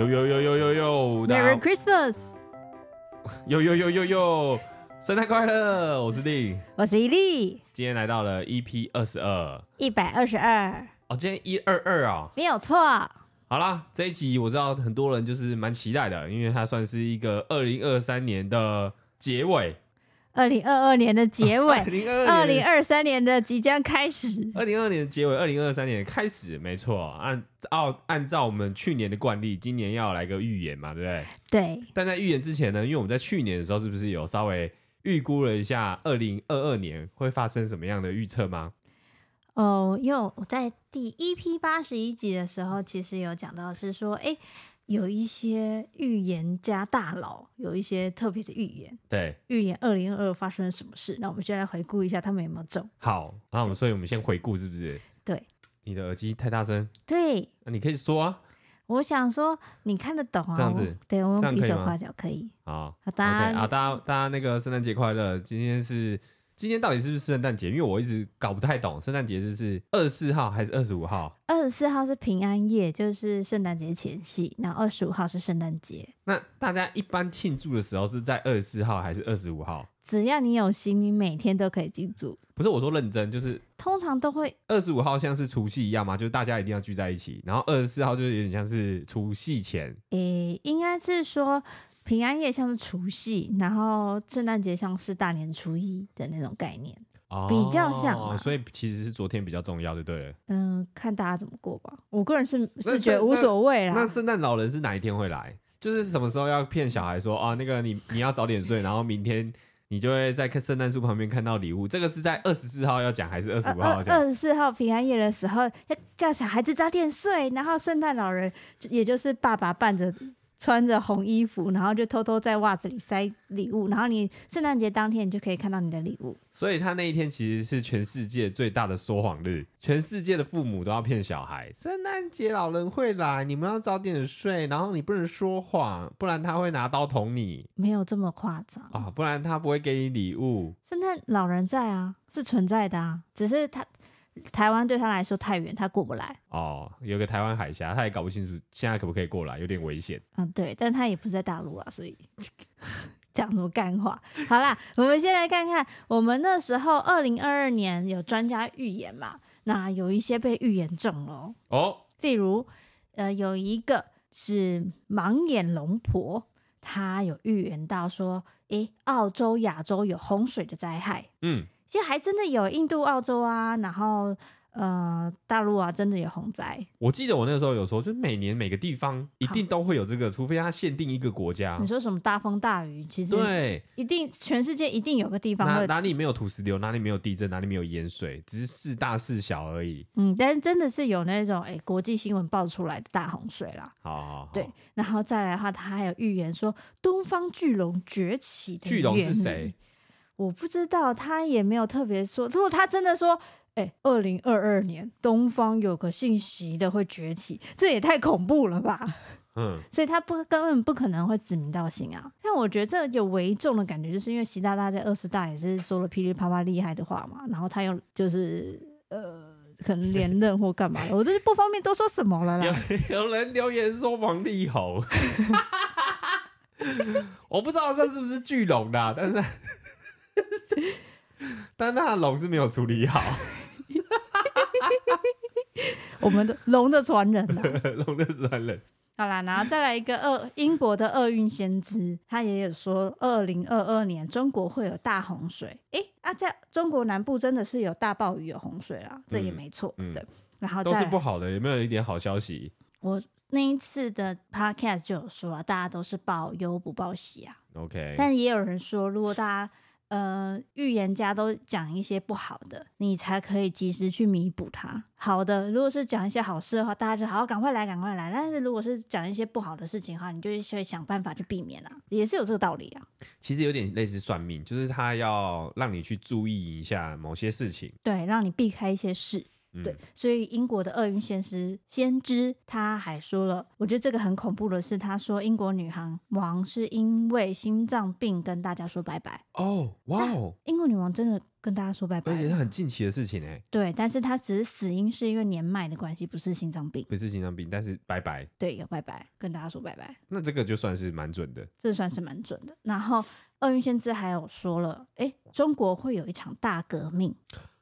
呦呦呦呦呦呦，Merry Christmas！呦呦呦呦呦，圣诞快乐！我是丽，我是伊利。今天来到了 EP 二十二，一百二十二。哦，今天一二二啊，没有错。好啦，这一集我知道很多人就是蛮期待的，因为它算是一个二零二三年的结尾。二零二二年的结尾，二零二三年的即将开始。二零二二年的结尾，二零二三年开始，没错。按照按照我们去年的惯例，今年要来个预言嘛，对不对？对。但在预言之前呢，因为我们在去年的时候，是不是有稍微预估了一下二零二二年会发生什么样的预测吗？哦，因为我在第一批八十一集的时候，其实有讲到是说，哎。有一些预言家大佬有一些特别的预言，对，预言二零二二发生了什么事？那我们先来回顾一下他们有没有中。好，那我们所以我们先回顾是不是？对，你的耳机太大声。对，那你可以说啊。我想说你看得懂啊？这样子，对，我们比手画脚可以。好，好，大家好，大家大家那个圣诞节快乐！今天是。今天到底是不是圣诞节？因为我一直搞不太懂，圣诞节是是二十四号还是二十五号？二十四号是平安夜，就是圣诞节前夕，然后二十五号是圣诞节。那大家一般庆祝的时候是在二十四号还是二十五号？只要你有心，你每天都可以庆祝。不是我说认真，就是通常都会二十五号像是除夕一样嘛，就是大家一定要聚在一起，然后二十四号就是有点像是除夕前。诶、欸，应该是说。平安夜像是除夕，然后圣诞节像是大年初一的那种概念，哦、比较像。所以其实是昨天比较重要对不，对了。嗯，看大家怎么过吧。我个人是是觉得无所谓啦。那圣诞老人是哪一天会来？就是什么时候要骗小孩说啊，那个你你要早点睡，然后明天你就会在圣诞树旁边看到礼物。这个是在二十四号要讲还是二十五号要讲？二十四号平安夜的时候要叫小孩子早点睡，然后圣诞老人也就是爸爸伴着。穿着红衣服，然后就偷偷在袜子里塞礼物，然后你圣诞节当天你就可以看到你的礼物。所以他那一天其实是全世界最大的说谎日，全世界的父母都要骗小孩，圣诞节老人会来，你们要早点睡，然后你不能说谎，不然他会拿刀捅你。没有这么夸张啊，不然他不会给你礼物。圣诞老人在啊，是存在的啊，只是他。台湾对他来说太远，他过不来。哦，有个台湾海峡，他也搞不清楚现在可不可以过来，有点危险。嗯，对，但他也不在大陆啊，所以 讲什么干话？好啦，我们先来看看，我们那时候二零二二年有专家预言嘛？那有一些被预言中了哦。例如，呃，有一个是盲眼龙婆，他有预言到说，诶，澳洲、亚洲有洪水的灾害。嗯。其实还真的有印度、澳洲啊，然后呃大陆啊，真的有洪灾。我记得我那个时候有说，就是每年每个地方一定都会有这个，除非它限定一个国家。你说什么大风大雨？其实对，一定全世界一定有个地方哪，哪里没有土石流，哪里没有地震，哪里没有淹水，只是事大事小而已。嗯，但是真的是有那种哎国际新闻爆出来的大洪水啦。好好好，对，然后再来的话，他还有预言说东方巨龙崛起的。巨龙是谁？我不知道，他也没有特别说。如果他真的说，哎、欸，二零二二年东方有个姓习的会崛起，这也太恐怖了吧？嗯，所以他不根本不可能会指名道姓啊。但我觉得这有为重的感觉，就是因为习大大在二十大也是说了噼里啪啦厉害的话嘛，然后他又就是呃，可能连 任或干嘛的，我这是不方便多说什么了啦。有 有人留言说王力宏，我不知道这是不是巨龙的、啊，但是。但那龙是没有处理好，我们的龙的传人啊，龙的传人。好啦，然后再来一个厄英国的厄运先知，他也有说，二零二二年中国会有大洪水。诶，啊，在中国南部真的是有大暴雨、有洪水啦，这也没错。嗯，对。然后都是不好的，有没有一点好消息？我那一次的 podcast 就有说啊，大家都是报忧不报喜啊。OK，但也有人说，如果大家呃，预言家都讲一些不好的，你才可以及时去弥补它。好的，如果是讲一些好事的话，大家就好好赶快来，赶快来。但是如果是讲一些不好的事情的话，你就会想办法去避免啦，也是有这个道理啊。其实有点类似算命，就是他要让你去注意一下某些事情，对，让你避开一些事。嗯、对，所以英国的厄运先知先知他还说了，我觉得这个很恐怖的是，他说英国女航王是因为心脏病跟大家说拜拜。哦，哇哦，英国女王真的跟大家说拜拜，而且是很近期的事情哎。对，但是她只是死因是因为年迈的关系，不是心脏病，不是心脏病，但是拜拜。对，有拜拜，跟大家说拜拜。那这个就算是蛮准的，这算是蛮准的。然后厄运先知还有说了，哎，中国会有一场大革命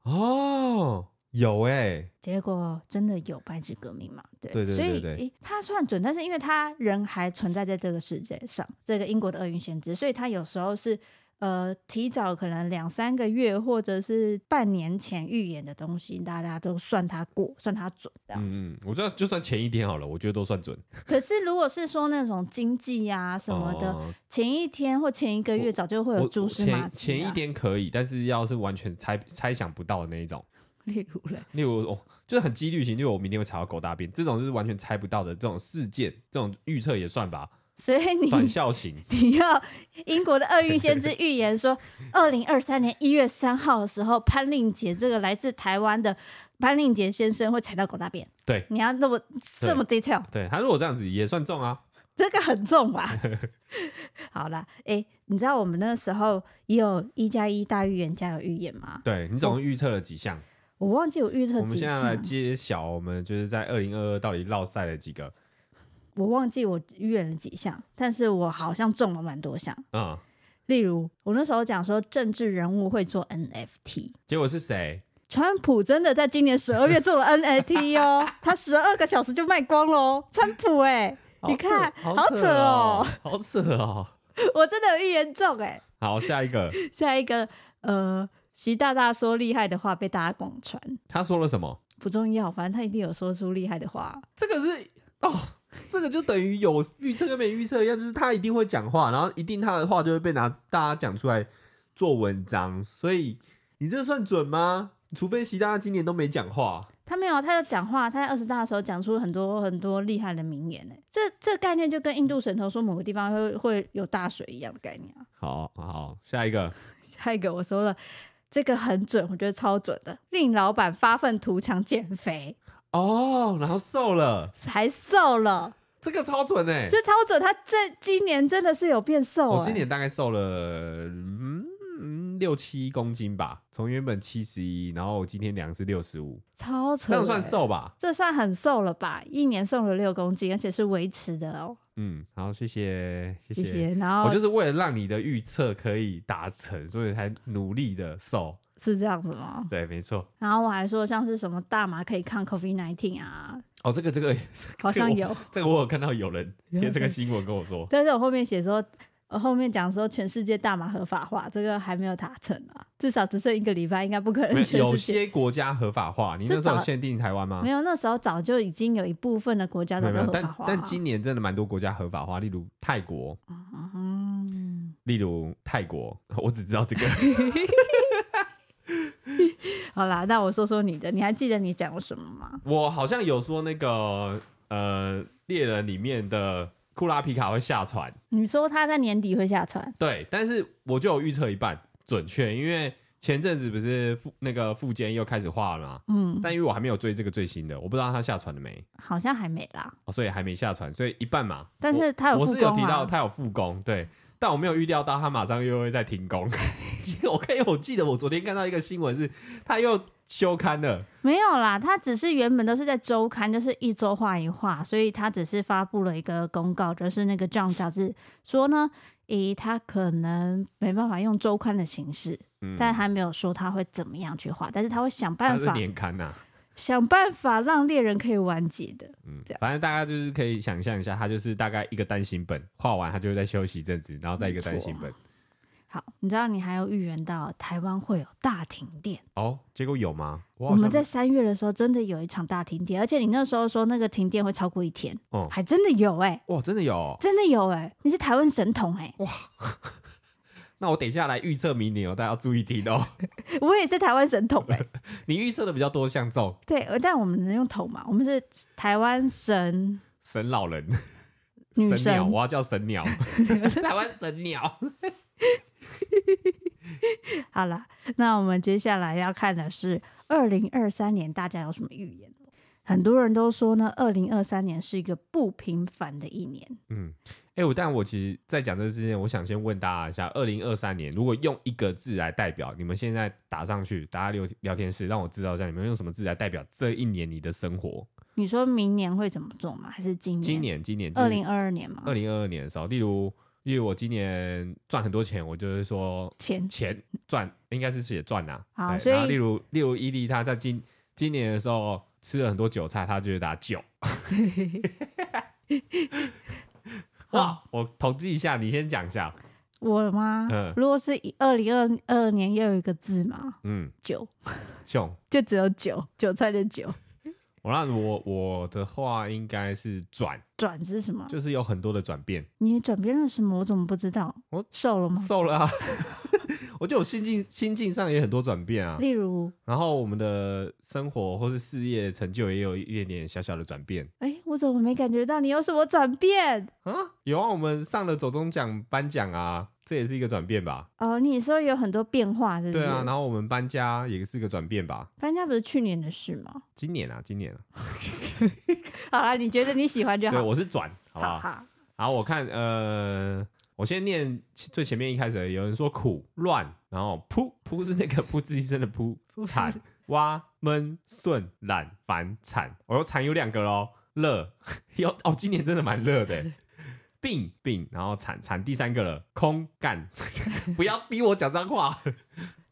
哦。有哎、欸，结果真的有白纸革命嘛？对，对对对对，所以诶，他算准，但是因为他人还存在在这个世界上，这个英国的厄运先知，所以他有时候是呃提早可能两三个月或者是半年前预言的东西，大家都算他过，算他准这样子。嗯，我觉得就算前一天好了，我觉得都算准。可是如果是说那种经济啊什么的，哦、前一天或前一个月早就会有蛛丝马迹、前一天可以，但是要是完全猜猜想不到的那一种。例如嘞，例如哦，就是很几率型，例如我明天会踩到狗大便，这种就是完全猜不到的这种事件，这种预测也算吧。所以你反校型，你要英国的厄运先知预言说，二零二三年一月三号的时候，潘令杰这个来自台湾的潘令杰先生会踩到狗大便。对，你要那么这么 detail。对，他如果这样子也算中啊，这个很重吧？好啦，哎、欸，你知道我们那时候也有一加一大预言家有预言吗？对，你总共预测了几项？我忘记我预测几项。我们现在来揭晓，我们就是在二零二二到底落赛了几个？我忘记我预言了几项，但是我好像中了蛮多项。嗯，例如我那时候讲说政治人物会做 NFT，结果是谁？川普真的在今年十二月做了 NFT 哦，他十二个小时就卖光了。川普哎、欸，你看好扯哦，好扯哦，我真的有预言中哎、欸。好，下一个，下一个，呃。习大大说厉害的话被大家广传，他说了什么？不重要，反正他一定有说出厉害的话。这个是哦，这个就等于有预测跟没预测一样，就是他一定会讲话，然后一定他的话就会被拿大家讲出来做文章。所以你这算准吗？除非习大大今年都没讲话，他没有，他有讲话，他在二十大的时候讲出很多很多厉害的名言呢。这这概念就跟印度神童说某个地方会会有大水一样的概念啊。好好，下一个，下一个我说了。这个很准，我觉得超准的，令老板发愤图强减肥哦，然后瘦了，还瘦了，这个超准哎，这超准，他这今年真的是有变瘦，我、哦、今年大概瘦了嗯六七公斤吧，从原本七十一，然后我今天量是六十五，超扯，这样算瘦吧？这算很瘦了吧？一年瘦了六公斤，而且是维持的哦。嗯，好，谢谢，谢谢。谢谢，然后我就是为了让你的预测可以达成，所以才努力的瘦，是这样子吗？对，没错。然后我还说，像是什么大麻可以抗 COVID nineteen 啊？哦，这个 这个好像有，这个我有看到有人贴这个新闻跟我说，但是我后面写说。我后面讲说全世界大麻合法化，这个还没有达成啊，至少只剩一个礼拜，应该不可能。有些国家合法化，你那时候限定台湾吗？没有，那时候早就已经有一部分的国家都合法化。但但今年真的蛮多国家合法化，例如泰国，嗯，例如泰国，我只知道这个。好啦，那我说说你的，你还记得你讲过什么吗？我好像有说那个呃猎人里面的。库拉皮卡会下船，你说他在年底会下船？对，但是我就有预测一半准确，因为前阵子不是副那个副监又开始画了嘛，嗯，但因为我还没有追这个最新的，我不知道他下船了没，好像还没啦，哦，所以还没下船，所以一半嘛。但是他有我是有提到他有复工，对，但我没有预料到他马上又会再停工。我看，我记得我昨天看到一个新闻是，他又。休刊了？没有啦，他只是原本都是在周刊，就是一周画一画，所以他只是发布了一个公告，就是那个 Jump 杂志说呢，诶，他可能没办法用周刊的形式，嗯、但还没有说他会怎么样去画，但是他会想办法年刊呐、啊，想办法让猎人可以完结的，嗯，反正大家就是可以想象一下，他就是大概一个单行本画完，他就会再休息一阵子，然后再一个单行本。好，你知道你还有预言到台湾会有大停电哦？结果有吗？我们在三月的时候真的有一场大停电，而且你那时候说那个停电会超过一天，哦，还真的有哎、欸！哇，真的有，真的有哎、欸！你是台湾神童哎、欸！哇，那我等一下来预测明年哦，大家要注意听哦。我也是台湾神童哎、欸，你预测的比较多像中，对，但我们能用头嘛？我们是台湾神神老人，神鸟，我要叫神鸟，台湾神鸟。好了，那我们接下来要看的是二零二三年大家有什么预言？很多人都说呢，二零二三年是一个不平凡的一年。嗯，哎、欸，我但我其实，在讲这个之前，我想先问大家一下，二零二三年如果用一个字来代表，你们现在打上去，大家聊聊天室，让我知道一下，你们用什么字来代表这一年你的生活？你说明年会怎么做吗？还是今年？今年，今年，二零二二年吗？二零二二年的时候，例如，例如我今年赚很多钱，我就是说钱钱赚，应该是写赚呐。好，所以，例如，例如伊利他在今今年的时候。吃了很多韭菜，他就会打九。哇！我统计一下，你先讲一下。我吗？嗯。如果是二零二二年，又有一个字吗？嗯，九。熊。就只有九，韭菜的韭。我那我我的话应该是转。转是什么？就是有很多的转变。你转变了什么？我怎么不知道？我瘦了吗？瘦了啊。我觉得我心境心境上也很多转变啊，例如，然后我们的生活或是事业成就也有一点点小小的转变。哎，我怎么没感觉到你有什么转变啊？有啊，我们上了走中奖颁奖啊，这也是一个转变吧？哦，你说有很多变化，是不是？对啊，然后我们搬家也是个转变吧？搬家不是去年的事吗？今年啊，今年啊。好啦，你觉得你喜欢就好。对，我是转，好不好？好，好，我看呃。我先念最前面一开始，有人说苦乱，然后噗噗是那个噗吱一声的噗，惨挖闷顺懒烦惨，我说惨有两个喽，热有 哦，今年真的蛮热的，病病，然后惨惨第三个了，空干，不要逼我讲脏话，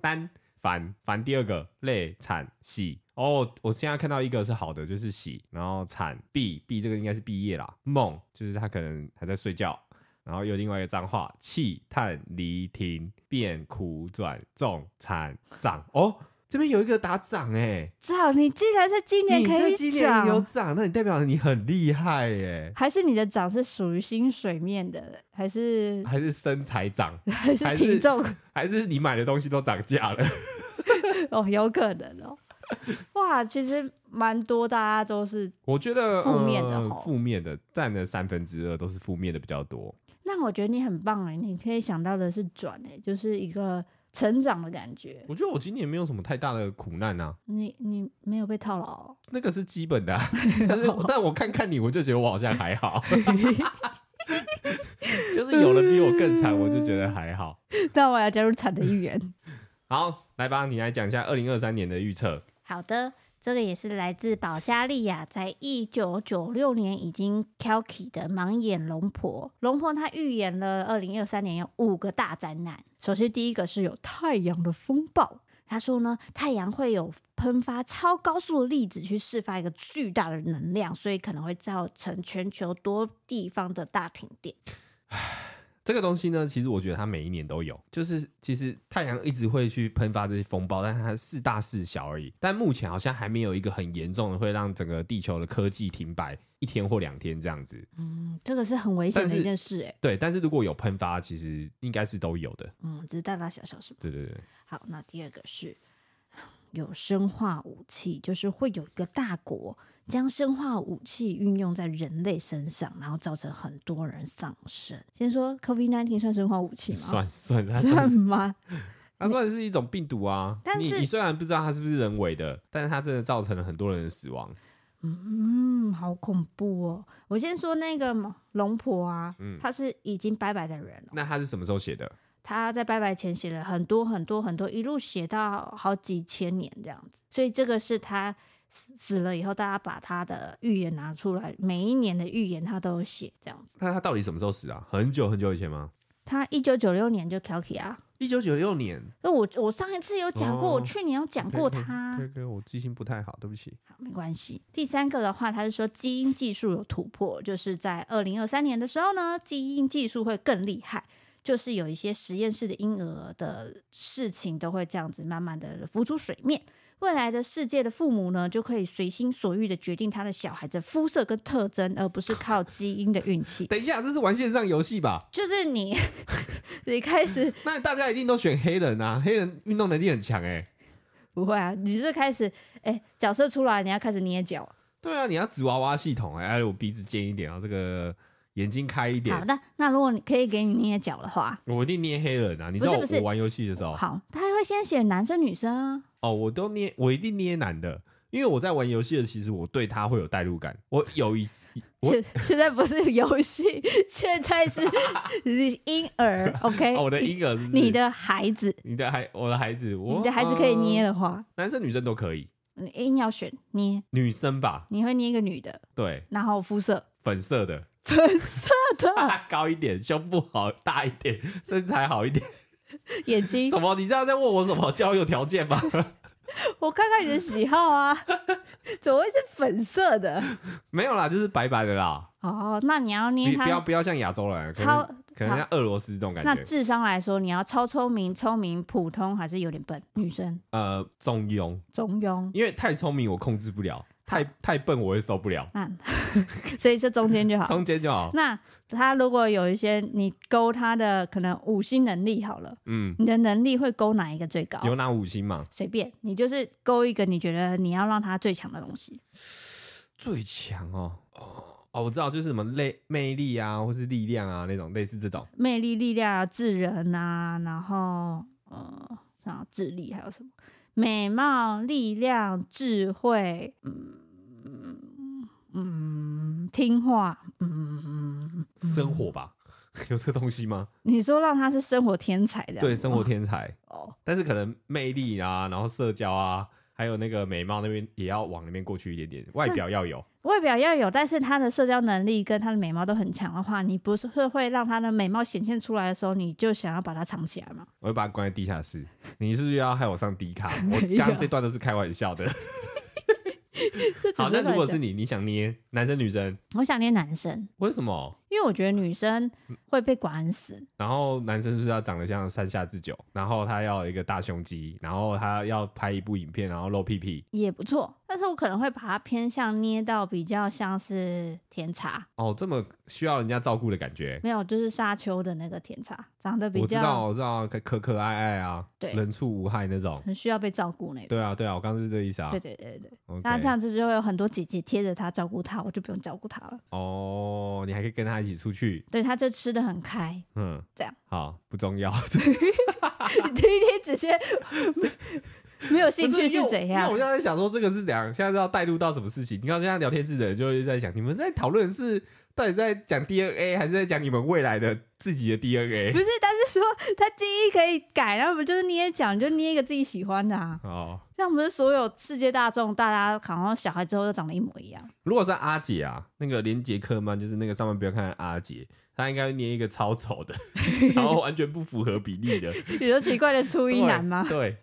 单烦烦第二个，累惨喜。哦，我现在看到一个是好的，就是喜，然后惨毕毕这个应该是毕业啦，梦就是他可能还在睡觉。然后有另外一个脏话，气叹离停变苦转重惨涨哦，这边有一个打涨哎，涨！你竟然在今年可以涨，今年有涨，那你代表你很厉害哎？还是你的涨是属于薪水面的，还是还是身材涨，还是体重，还是，还是你买的东西都涨价了？哦，有可能哦。哇，其实蛮多，大家都是我觉得负面的，负面的占了三分之二，都是负面的比较多。那我觉得你很棒哎，你可以想到的是转哎，就是一个成长的感觉。我觉得我今年没有什么太大的苦难啊。你你没有被套牢？那个是基本的啊，但是但我看看你，我就觉得我好像还好。就是有人比我更惨，我就觉得还好。那我要加入惨的一员。好，来吧，你来讲一下二零二三年的预测。好的。这个也是来自保加利亚，在一九九六年已经 Kalki 的盲眼龙婆。龙婆她预言了二零二三年有五个大灾难。首先第一个是有太阳的风暴，他说呢，太阳会有喷发超高速的粒子去释放一个巨大的能量，所以可能会造成全球多地方的大停电。这个东西呢，其实我觉得它每一年都有，就是其实太阳一直会去喷发这些风暴，但是它是大是小而已。但目前好像还没有一个很严重的，会让整个地球的科技停摆一天或两天这样子。嗯，这个是很危险的一件事，哎。对，但是如果有喷发，其实应该是都有的。嗯，只是大大小小是吧？对对对。好，那第二个是有生化武器，就是会有一个大国。将生化武器运用在人类身上，然后造成很多人丧生。先说 COVID-19 算生化武器吗？算算算，算吗？它算是一种病毒啊。但是你，你虽然不知道它是不是人为的，但是它真的造成了很多人的死亡。嗯，好恐怖哦！我先说那个龙婆啊，嗯，他是已经拜拜的人了。那他是什么时候写的？他在拜拜前写了很多很多很多，一路写到好几千年这样子。所以这个是他。死了以后，大家把他的预言拿出来，每一年的预言他都有写这样子。那他到底什么时候死啊？很久很久以前吗？他一九九六年就 Kalki 啊。一九九六年？那我我上一次有讲过，哦、我去年有讲过他。对对，我记性不太好，对不起。好，没关系。第三个的话，他是说基因技术有突破，就是在二零二三年的时候呢，基因技术会更厉害，就是有一些实验室的婴儿的事情都会这样子慢慢的浮出水面。未来的世界的父母呢，就可以随心所欲的决定他的小孩子肤色跟特征，而不是靠基因的运气。等一下，这是玩线上游戏吧？就是你，你开始，那大家一定都选黑人啊？黑人运动能力很强哎、欸。不会啊，你是开始哎、欸，角色出来，你要开始捏脚。对啊，你要纸娃娃系统哎、欸，我鼻子尖一点啊，这个眼睛开一点。好，那那如果你可以给你捏脚的话，我一定捏黑人啊！你知道我，玩游戏的时候，好，他还会先写男生女生啊。哦，我都捏，我一定捏男的。因为我在玩游戏的，其实我对他会有代入感。我有一，现现在不是游戏，现在是婴儿。OK，、哦、我的婴儿是是，你的孩子，你的孩，我的孩子，我你的孩子可以捏的话，男生女生都可以。你硬要选捏女生吧？你会捏一个女的，对，然后肤色粉色的，粉色的，高一点，胸部好大一点，身材好一点，眼睛什么？你这样在问我什么交友条件吗？我看看你的喜好啊，怎么会是粉色的？没有啦，就是白白的啦。哦，那你要捏他，不要不要像亚洲人，超可能像俄罗斯这种感觉。那智商来说，你要超聪明、聪明、普通，还是有点笨？女生？呃，中庸，中庸。因为太聪明我控制不了，太太笨我会受不了。那 所以这中间就好，中间就好。那他如果有一些你勾他的可能五星能力好了，嗯，你的能力会勾哪一个最高？有哪五星嘛？随便，你就是勾一个你觉得你要让他最强的东西。最强哦哦哦，我知道，就是什么魅魅力啊，或是力量啊那种，类似这种魅力、力量啊、智人啊，然后呃，像智力还有什么美貌、力量、智慧，嗯。嗯，听话，嗯，生活吧，有这个东西吗？你说让他是生活天才的，对，生活天才哦，但是可能魅力啊，然后社交啊，还有那个美貌那边也要往那边过去一点点，外表要有，外表要有，但是他的社交能力跟他的美貌都很强的话，你不是会会让他的美貌显现出来的时候，你就想要把它藏起来吗？我会把它关在地下室，你是不是要害我上 D 卡？我 刚刚这段都是开玩笑的。好，那如果是你，你想捏男生女生？我想捏男生。为什么？因为我觉得女生会被管死。然后男生是不是要长得像山下智久？然后他要一个大胸肌，然后他要拍一部影片，然后露屁屁也不错。但是我可能会把它偏向捏到比较像是甜茶哦，这么需要人家照顾的感觉。没有，就是沙丘的那个甜茶，长得比较我知道，我知道，可可爱爱啊，对，人畜无害那种，很需要被照顾那种。对啊，对啊，我刚刚是这个意思啊。对对对对，那 Okay 这样子就会有很多姐姐贴着他照顾他，我就不用照顾他了。哦，你还可以跟他一起出去。对，他就吃的很开。嗯，这样好不重要。你天天直接。没有兴趣是怎样？那我现在在想说，这个是怎样？现在是要带入到什么事情？你看，现在聊天室的人就会在想，你们在讨论是到底在讲 DNA，还是在讲你们未来的自己的 DNA？不是，但是说他基因可以改，然后不就是捏讲，就捏一个自己喜欢的啊。哦，这样不是所有世界大众，大家好像小孩之后都长得一模一样。如果是阿姐啊，那个连杰克曼，就是那个上面不要看阿姐，他应该会捏一个超丑的，然后完全不符合比例的。你说奇怪的初一男吗？对。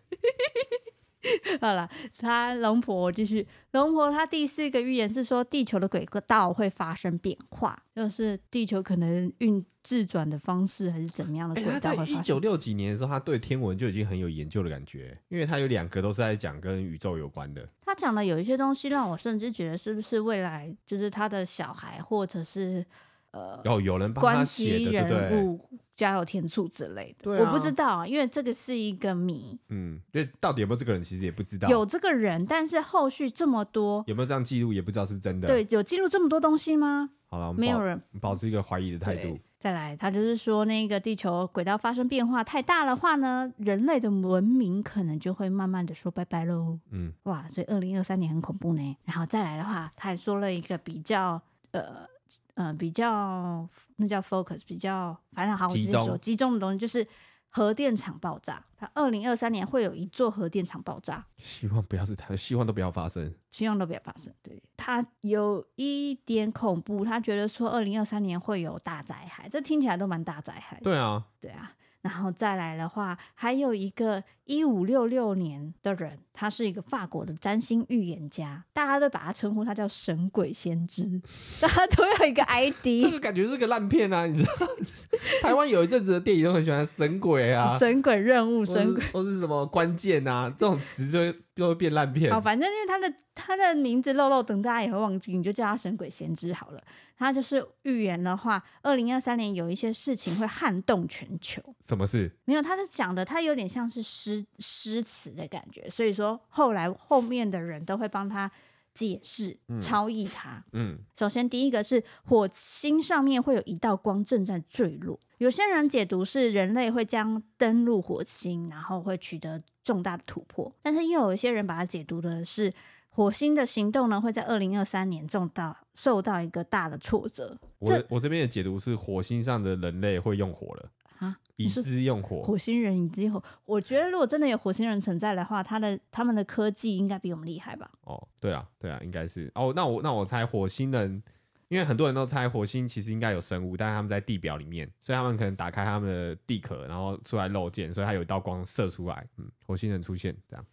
对 好了，他龙婆，我继续。龙婆，他第四个预言是说，地球的轨道会发生变化，就是地球可能运自转的方式，还是怎么样的轨道一九六几年的时候，他对天文就已经很有研究的感觉，因为他有两个都是在讲跟宇宙有关的。他讲的有一些东西，让我甚至觉得是不是未来就是他的小孩，或者是。呃，有有人帮他写的，对不对？关系人物加油添醋之类的，对啊，我不知道，因为这个是一个谜。嗯，因为到底有没有这个人，其实也不知道。有这个人，但是后续这么多，有没有这样记录，也不知道是不是真的。对，有记录这么多东西吗？好了，没有人保持一个怀疑的态度。再来，他就是说，那个地球轨道发生变化太大的话呢，人类的文明可能就会慢慢的说拜拜喽。嗯，哇，所以二零二三年很恐怖呢。然后再来的话，他还说了一个比较呃。嗯、呃，比较那叫 focus，比较反正好，我直接说集中的东西就是核电厂爆炸。它二零二三年会有一座核电厂爆炸，希望不要是它，希望都不要发生，希望都不要发生。对，他有一点恐怖，他觉得说二零二三年会有大灾害，这听起来都蛮大灾害。对啊，对啊。然后再来的话，还有一个一五六六年的人，他是一个法国的占星预言家，大家都把他称呼他叫神鬼先知，大家都有一个 ID。这个感觉是个烂片啊，你知道？台湾有一阵子的电影都很喜欢神鬼啊，神鬼任务，神鬼或是什么关键啊，这种词就会就会变烂片。好，反正因为他的他的名字漏漏等大家也会忘记，你就叫他神鬼先知好了。他就是预言的话，二零二三年有一些事情会撼动全球。什么事？没有，他是讲的，他有点像是诗诗词的感觉，所以说后来后面的人都会帮他解释、嗯超译他。嗯，首先，第一个是火星上面会有一道光正在坠落。有些人解读是人类会将登陆火星，然后会取得重大的突破。但是又有一些人把它解读的是火星的行动呢，会在二零二三年重到受到一个大的挫折。我我这边的解读是火星上的人类会用火了。啊，已知用火，火星人已知火。我觉得如果真的有火星人存在的话，他的他们的科技应该比我们厉害吧？哦，对啊，对啊，应该是。哦，那我那我猜火星人，因为很多人都猜火星其实应该有生物，但是他们在地表里面，所以他们可能打开他们的地壳，然后出来露剑，所以它有一道光射出来。嗯，火星人出现这样。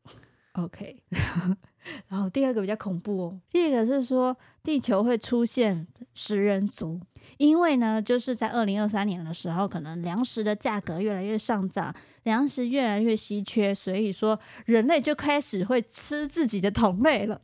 OK，然后第二个比较恐怖哦。第一个是说地球会出现食人族，因为呢，就是在二零二三年的时候，可能粮食的价格越来越上涨，粮食越来越稀缺，所以说人类就开始会吃自己的同类了。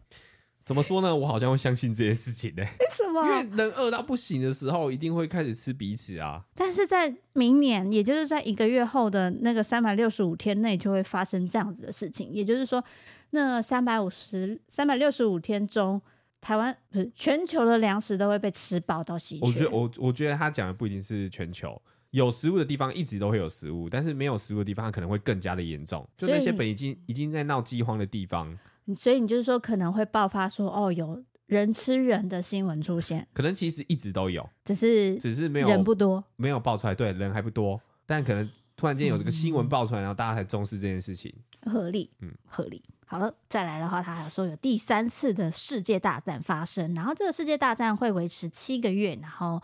怎么说呢？我好像会相信这件事情呢、欸。为什么？因为人饿到不行的时候，一定会开始吃彼此啊。但是在明年，也就是在一个月后的那个三百六十五天内，就会发生这样子的事情。也就是说，那三百五十、三百六十五天中，台湾不是全球的粮食都会被吃饱到稀缺。我觉得，我我觉得他讲的不一定是全球，有食物的地方一直都会有食物，但是没有食物的地方，它可能会更加的严重。就那些本已经已经在闹饥荒的地方。所以你就是说可能会爆发说哦，有人吃人的新闻出现，可能其实一直都有，只是只是没有人不多，没有爆出来，对，人还不多，但可能突然间有这个新闻爆出来，嗯、然后大家才重视这件事情，合理，嗯，合理。好了，再来的话，他还有说有第三次的世界大战发生，然后这个世界大战会维持七个月，然后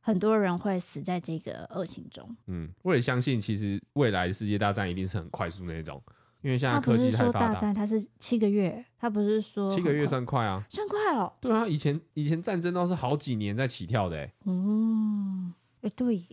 很多人会死在这个恶行中。嗯，我也相信，其实未来世界大战一定是很快速那种。因为现在科技太发达，他不是说大战，他是七个月，他不是说七个月算快啊，算快哦。对啊，以前以前战争都是好几年在起跳的，嗯，哎，对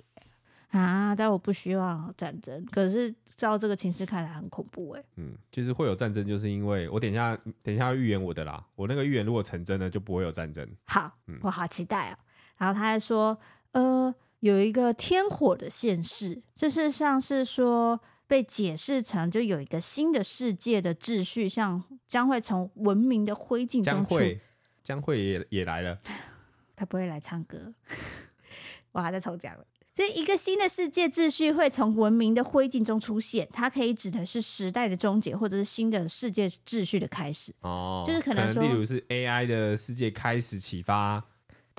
啊，但我不希望战争，可是照这个情势看来很恐怖哎。嗯，其实会有战争，就是因为我等一下等一下要预言我的啦，我那个预言如果成真了，就不会有战争。好，我好期待哦。然后他还说，呃，有一个天火的现世，就是像是说。被解释成就有一个新的世界的秩序，像将会从文明的灰烬中出。将会，也也来了。他不会来唱歌，我还在抽奖了。这一个新的世界秩序会从文明的灰烬中出现，它可以指的是时代的终结，或者是新的世界秩序的开始。哦，就是可能说，可能例如是 AI 的世界开始启发。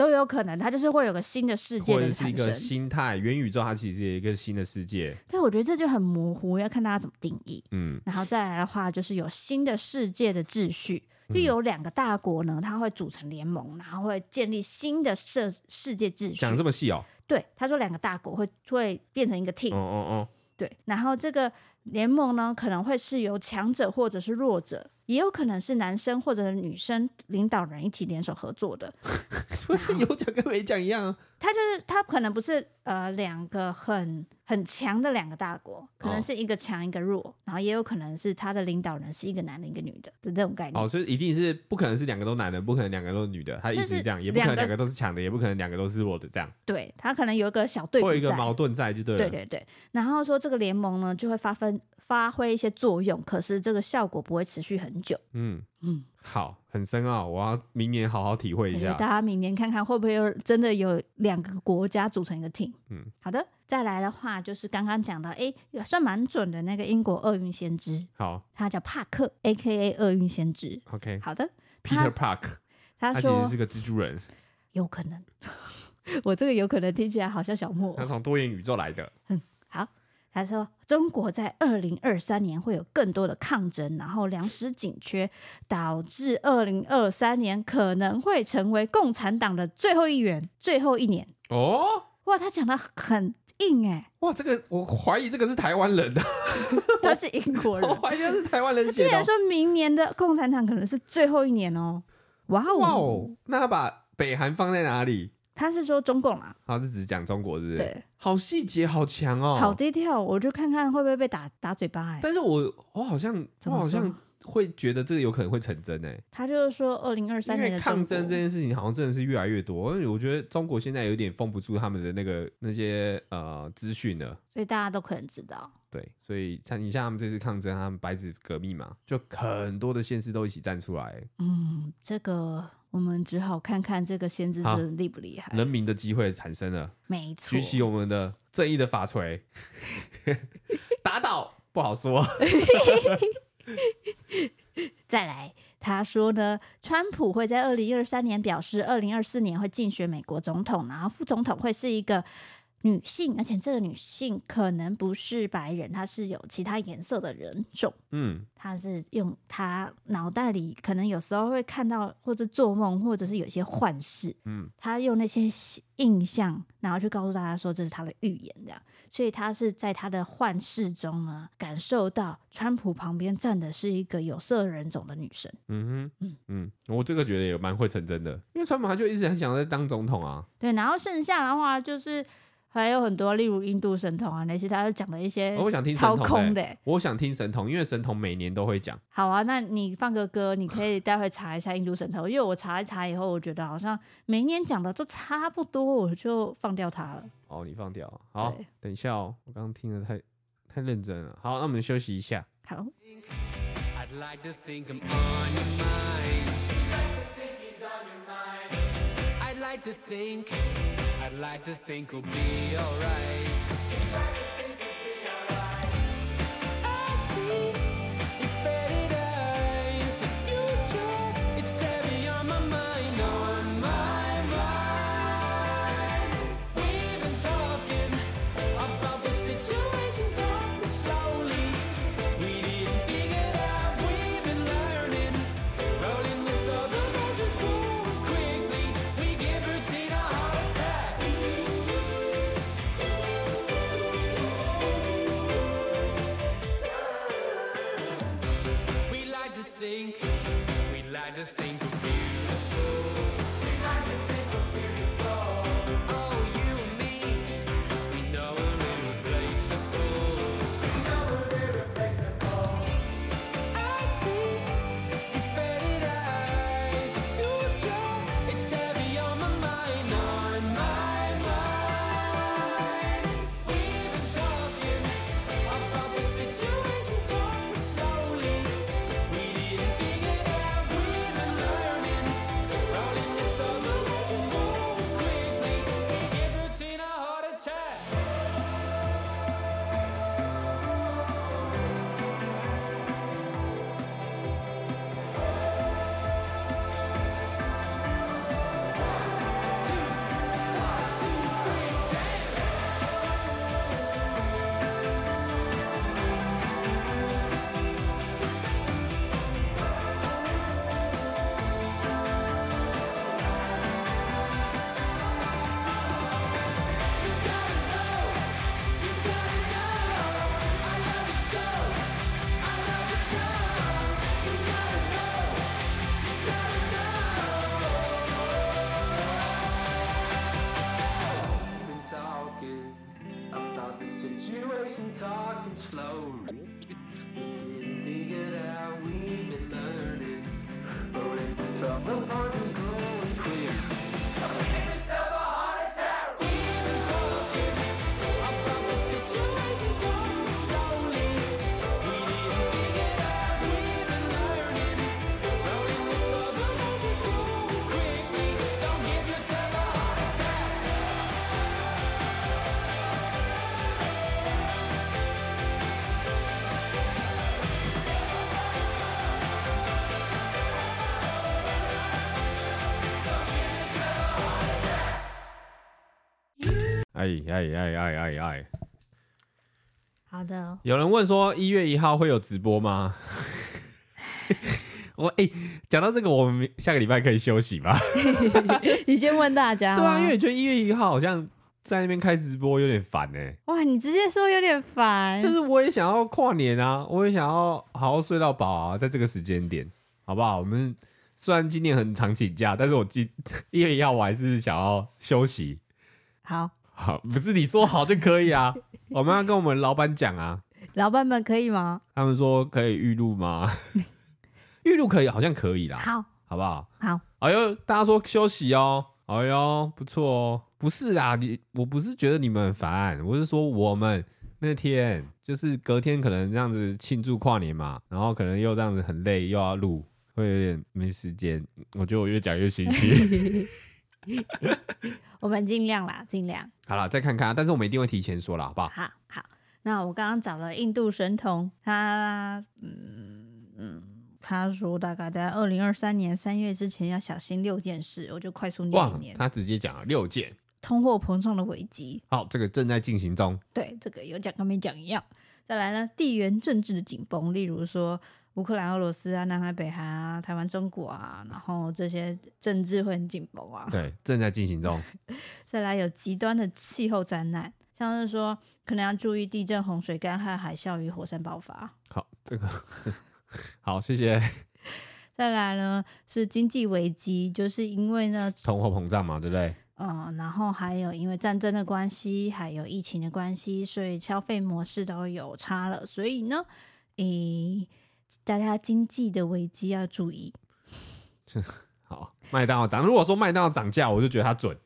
都有可能，它就是会有个新的世界的产生，或者是一个心态。元宇宙它其实有一个新的世界。对，我觉得这就很模糊，要看大家怎么定义。嗯，然后再来的话，就是有新的世界的秩序，就有两个大国呢，它会组成联盟，然后会建立新的世世界秩序。讲这么细哦？对，他说两个大国会会变成一个 team。哦哦哦。对，然后这个联盟呢，可能会是由强者或者是弱者。也有可能是男生或者女生领导人一起联手合作的，不是有讲跟没讲一样啊？他就是他可能不是呃两个很很强的两个大国，可能是一个强一个弱，哦、然后也有可能是他的领导人是一个男的一个女的的那种概念。哦，所以一定是不可能是两个都男的，不可能两个都是女的，他意思是这样，也不可能两个都是强的，也不可能两个都是弱的这样。对，他可能有一个小对比，会有一个矛盾在，就对了。对对对，然后说这个联盟呢就会发分。发挥一些作用，可是这个效果不会持续很久。嗯嗯，好，很深奥，我要明年好好体会一下。大家明年看看会不会有真的有两个国家组成一个 team。嗯，好的，再来的话就是刚刚讲的，哎，算蛮准的那个英国厄运先知。好，他叫帕克，A.K.A. 厄运先知。OK，好的，Peter Park，他，他，他其实是个蜘蛛人。有可能，我这个有可能听起来好像小莫。他从多元宇宙来的。他说：“中国在二零二三年会有更多的抗争，然后粮食紧缺，导致二零二三年可能会成为共产党的最后一元，最后一年。”哦，哇，他讲的很硬哎、欸！哇，这个我怀疑这个是台湾人的，他是英国人，我怀疑他是台湾人。他竟然说明年的共产党可能是最后一年哦！哇哦，哇哦，那他把北韩放在哪里？他是说中共啊，他是只讲中国，是不是？对，好细节，好强哦，好低调，我就看看会不会被打打嘴巴哎。但是我我好像我好像会觉得这个有可能会成真呢？他就是说，二零二三年的抗争这件事情好像真的是越来越多，因为我觉得中国现在有点封不住他们的那个那些呃资讯了，所以大家都可能知道。对，所以他你像他们这次抗争，他们白纸革命嘛，就很多的县市都一起站出来。嗯，这个我们只好看看这个先知是厉不厉害。人民的机会产生了，没错，举起我们的正义的法锤，打倒不好说。再来，他说呢，川普会在二零二三年表示，二零二四年会竞选美国总统，然后副总统会是一个。女性，而且这个女性可能不是白人，她是有其他颜色的人种。嗯，她是用她脑袋里可能有时候会看到或者做梦，或者是有些幻视。嗯，她用那些印象，然后去告诉大家说这是她的预言，这样。所以她是在她的幻视中呢，感受到川普旁边站的是一个有色人种的女生。嗯哼，嗯嗯，我这个觉得也蛮会成真的，因为川普他就一直很想在当总统啊。对，然后剩下的话就是。还有很多，例如印度神童啊，那些他讲的一些操控的、欸。我想听神童，因为神童每年都会讲。好啊，那你放个歌，你可以待会查一下印度神童，因为我查一查以后，我觉得好像每年讲的都差不多，我就放掉它了。哦，你放掉。好，等一下哦，我刚刚听的太太认真了。好，那我们休息一下。好。I'd like to think we'll be alright. 哎哎哎哎哎哎！好的。有人问说一月一号会有直播吗？我哎，讲到这个，我们下个礼拜可以休息吧？你先问大家。对啊，因为我觉得一月一号好像在那边开直播有点烦哎。哇，你直接说有点烦。就是我也想要跨年啊，我也想要好好睡到饱啊，在这个时间点，好不好？我们虽然今年很常请假，但是我今 一月一号我还是想要休息。好。好，不是你说好就可以啊？我们要跟我们老板讲啊。老板们可以吗？他们说可以预录吗？预录可以，好像可以啦。好，好不好？好。哎呦，大家说休息哦。哎呦，不错哦。不是啊，你我不是觉得你们很烦，我是说我们那天就是隔天可能这样子庆祝跨年嘛，然后可能又这样子很累，又要录，会有点没时间。我觉得我越讲越心虚。我们尽量啦，尽量。好了，再看看，但是我们一定会提前说了，好不好？好好。那我刚刚找了印度神童，他嗯嗯，他说大概在二零二三年三月之前要小心六件事，我就快速念一念。他直接讲了六件：通货膨胀的危机。好，这个正在进行中。对，这个有讲跟没讲一样。再来呢，地缘政治的紧绷，例如说乌克兰、俄罗斯啊、南海、北韩啊、台湾、中国啊，然后这些政治会很紧绷啊。对，正在进行中。再来有极端的气候灾难，像是说。可能要注意地震、洪水、干旱、海啸与火山爆发。好，这个好，谢谢。再来呢是经济危机，就是因为呢通货膨胀嘛，对不对？嗯，然后还有因为战争的关系，还有疫情的关系，所以消费模式都有差了。所以呢，诶，大家经济的危机要注意。好，麦当劳涨。如果说麦当劳涨价，我就觉得它准。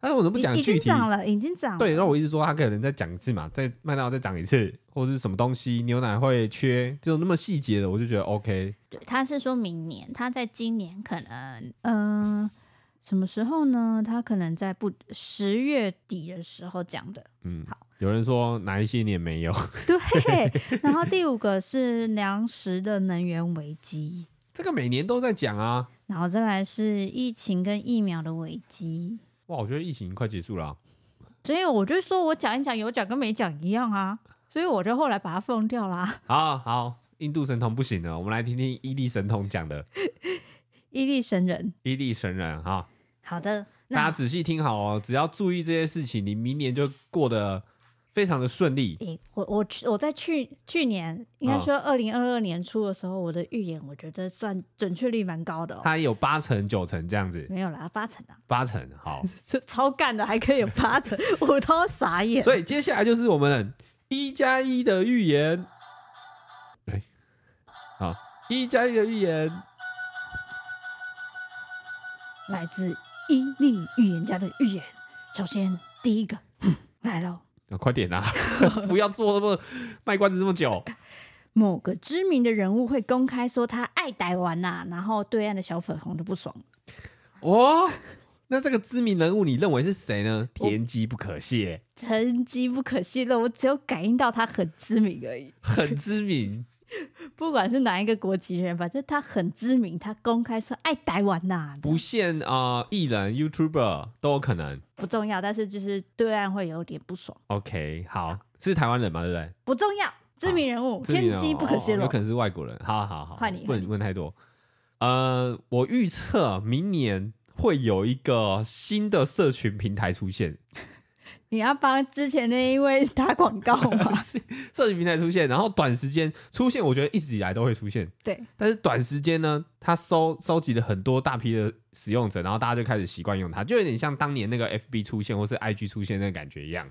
但是我怎么不讲具体？已经涨了，已经涨了。对，然后我一直说他可能再讲一次嘛，再麦当劳再涨一次，或者是什么东西牛奶会缺，这种那么细节的，我就觉得 OK。对，他是说明年，他在今年可能，嗯、呃，什么时候呢？他可能在不十月底的时候讲的。嗯，好。有人说哪一些年没有？对。然后第五个是粮食的能源危机，这个每年都在讲啊。然后再来是疫情跟疫苗的危机。哇，我觉得疫情快结束了，啊，所以我就说我讲一讲有讲跟没讲一样啊，所以我就后来把它封掉啦。好好，印度神童不行了，我们来听听伊利神童讲的。伊利神人，伊利神人哈。好的，大家仔细听好哦，只要注意这些事情，你明年就过得非常的顺利。欸、我我我在去去年应该说二零二二年初的时候，哦、我的预言我觉得算准确率蛮高的、哦，它有八成九成这样子，没有啦，八成啊，八成好，超干的还可以有八成，我都傻眼。所以接下来就是我们一加一的预言，哎，好，一加一的预言来自伊利预言家的预言。首先第一个来喽。快点呐、啊！不要做那么卖关子这么久。某个知名的人物会公开说他爱台湾呐，然后对岸的小粉红就不爽。哦，那这个知名人物你认为是谁呢？天机不可泄，天机不可泄露，我只有感应到他很知名而已。很知名，不管是哪一个国籍人，反正他很知名，他公开说爱台湾呐，不限啊，呃、艺人、YouTuber 都有可能。不重要，但是就是对岸会有点不爽。OK，好，是台湾人吗？对不对？不重要，知名人物，天机不可泄露，有可能是外国人。好好好，换你，不能问太多。呃，我预测明年会有一个新的社群平台出现。你要帮之前那一位打广告吗？社群平台出现，然后短时间出现，我觉得一直以来都会出现。对，但是短时间呢，它收收集了很多大批的使用者，然后大家就开始习惯用它，就有点像当年那个 FB 出现或是 IG 出现那个感觉一样。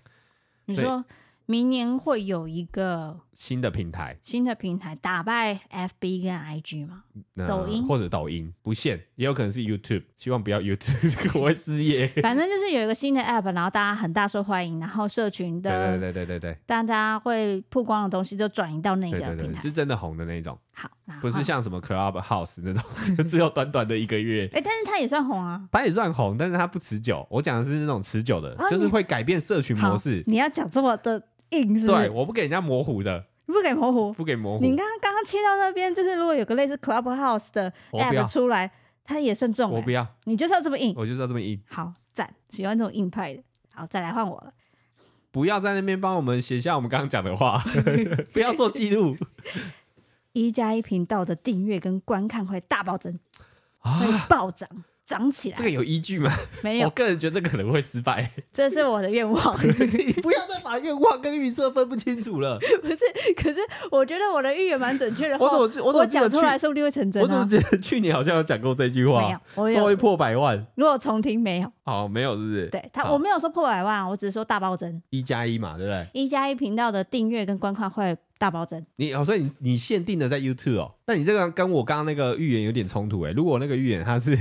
你说。明年会有一个新的平台，新的平台打败 FB 跟 IG 吗？抖音或者抖音不限，也有可能是 YouTube。希望不要 YouTube，我会失业。反正就是有一个新的 App，然后大家很大受欢迎，然后社群的对对对对对对，大家会曝光的东西就转移到那个平台，是真的红的那种。好，不是像什么 Clubhouse 那种，只有短短的一个月。哎、欸，但是它也算红啊，它也算红，但是它不持久。我讲的是那种持久的，哦、就是会改变社群模式。你要讲这么的。是是对，我不给人家模糊的，不给模糊，不给模糊。你刚刚刚刚切到那边，就是如果有个类似 Clubhouse 的 App 出来，它也算重、欸。我不要，你就是要这么硬，我就是要这么硬。好赞，喜欢这种硬派的。好，再来换我了。不要在那边帮我们写下我们刚刚讲的话，不要做记录。一加一频道的订阅跟观看会大暴增，会暴涨。涨起来，这个有依据吗？没有，我个人觉得这个可能会失败。这是我的愿望。你 不要再把愿望跟预测分不清楚了。不是，可是我觉得我的预言蛮准确的。我怎么我怎么讲出来说不定会成真、啊？我怎么觉得去年好像有讲过这句话？没有，稍微破百万。如果重听没有？哦，没有，是不是？对他，我没有说破百万，我只是说大暴增。一加一嘛，对不对？一加一频道的订阅跟观看会。大暴增。你哦，所以你你限定的在 YouTube 哦，那你这个跟我刚刚那个预言有点冲突哎。如果那个预言它是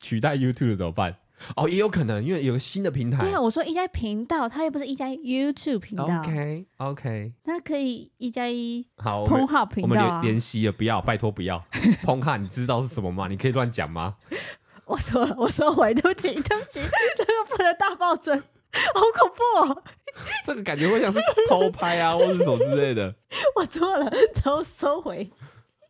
取代 YouTube 怎么办？哦，也有可能，因为有个新的平台。对啊，我说一加一频道，它又不是一加一 YouTube 频道。OK OK，那可以一加一好 Pornhub 频道啊。我们联联系了，不要，拜托不要。Pornhub 你知道是什么吗？你可以乱讲吗？我说了，我收回，对不起，对不起，这个不能大暴增，好恐怖哦。这个感觉会像是偷拍啊，或者什么之类的。我错了，都收回。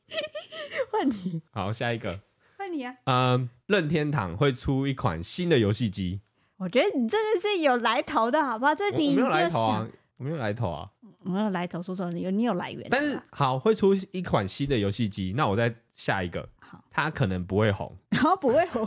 换你。好，下一个。换你啊。嗯，任天堂会出一款新的游戏机。我觉得你这个是有来头的，好不好？这你没有来头啊，我没有来头啊。我没有来头，说说你有你有来源。但是好，会出一款新的游戏机，那我再下一个。好，它可能不会红。然后不会红，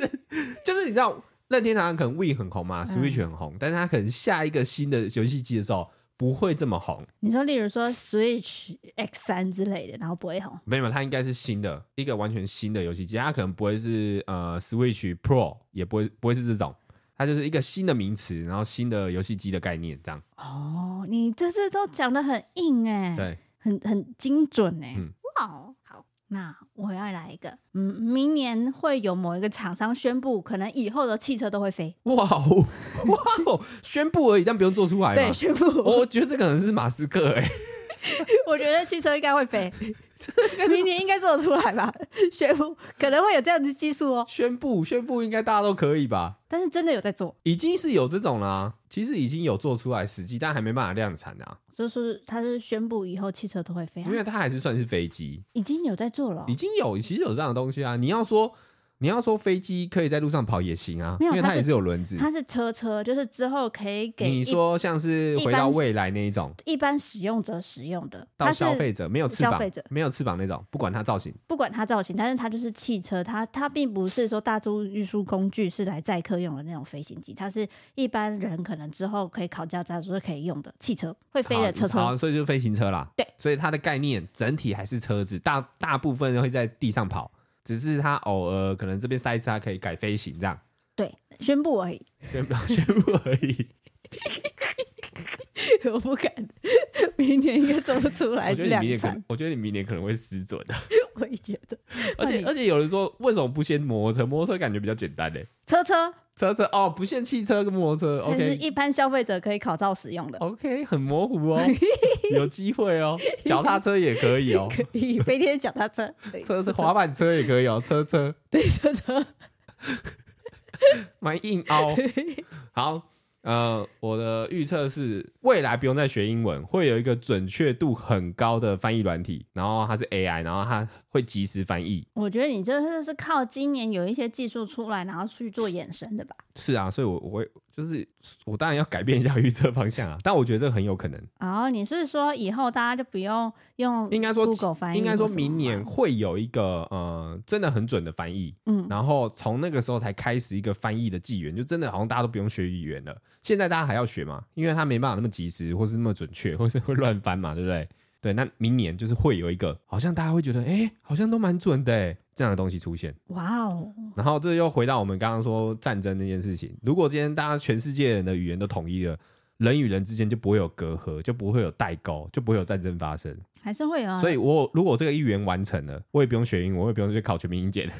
就是你知道。任天堂可能 Wii 很红嘛，Switch 很红，嗯、但是它可能下一个新的游戏机的时候不会这么红。你说，例如说 Switch X 三之类的，然后不会红？没有，它应该是新的一个完全新的游戏机，它可能不会是呃 Switch Pro，也不会不会是这种，它就是一个新的名词，然后新的游戏机的概念这样。哦，你这次都讲得很硬哎，对，很很精准哎，嗯、哇。那我要来一个，嗯，明年会有某一个厂商宣布，可能以后的汽车都会飞。哇哦，哇哦，宣布而已，但不用做出来。对，宣布。我觉得这可能是马斯克哎。我觉得汽车应该会飞，明年应该做得出来吧？宣布可能会有这样子技术哦。宣布，宣布应该大家都可以吧？但是真的有在做，已经是有这种啦、啊。其实已经有做出来实际，但还没办法量产啊。就是他是宣布以后汽车都会飞，因为它还是算是飞机，已经有在做了、哦，已经有，其实有这样的东西啊。你要说。你要说飞机可以在路上跑也行啊，因为它也是有轮子。它是车车，就是之后可以给你说像是回到未来那一种，一般使用者使用的，到消费者没有翅膀，消费者没有翅膀那种，不管它造型，不管它造型，但是它就是汽车，它它并不是说大众运输工具是来载客用的那种飞行机，它是一般人可能之后可以考驾照时候可以用的汽车，会飞的车车，好，所以就是飞行车啦。对，所以它的概念整体还是车子，大大部分会在地上跑。只是他偶尔可能这边塞一次，他可以改飞行这样。对，宣布而已。宣布 宣布而已。我不敢，明年应该做不出来。我觉得你明年可能，我觉得你明年可能会失准的。我也觉得。而且而且有人说，为什么不先摩托车？摩托车感觉比较简单嘞。车车车车哦，不限汽车跟摩托车。OK，一般消费者可以考照使用的。OK，很模糊哦，有机会哦。脚踏车也可以哦，可以飞天脚踏车，车是滑板车也可以哦，车车 对车车，蛮硬凹。好。呃，我的预测是未来不用再学英文，会有一个准确度很高的翻译软体，然后它是 AI，然后它会及时翻译。我觉得你这是是靠今年有一些技术出来，然后去做衍生的吧？是啊，所以我我会就是我当然要改变一下预测方向啊，但我觉得这很有可能。哦，你是说以后大家就不用用 Google 翻译？应该说应该说明年会有一个呃真的很准的翻译，嗯，然后从那个时候才开始一个翻译的纪元，就真的好像大家都不用学语言了。现在大家还要学嘛？因为它没办法那么及时，或是那么准确，或是会乱翻嘛，对不对？对，那明年就是会有一个，好像大家会觉得，哎，好像都蛮准的，这样的东西出现。哇哦！然后这又回到我们刚刚说战争那件事情。如果今天大家全世界人的语言都统一了，人与人之间就不会有隔阂，就不会有代沟，就不会有战争发生。还是会有啊。所以我如果这个预言完成了，我也不用学英文，我也不用去考全民英检了。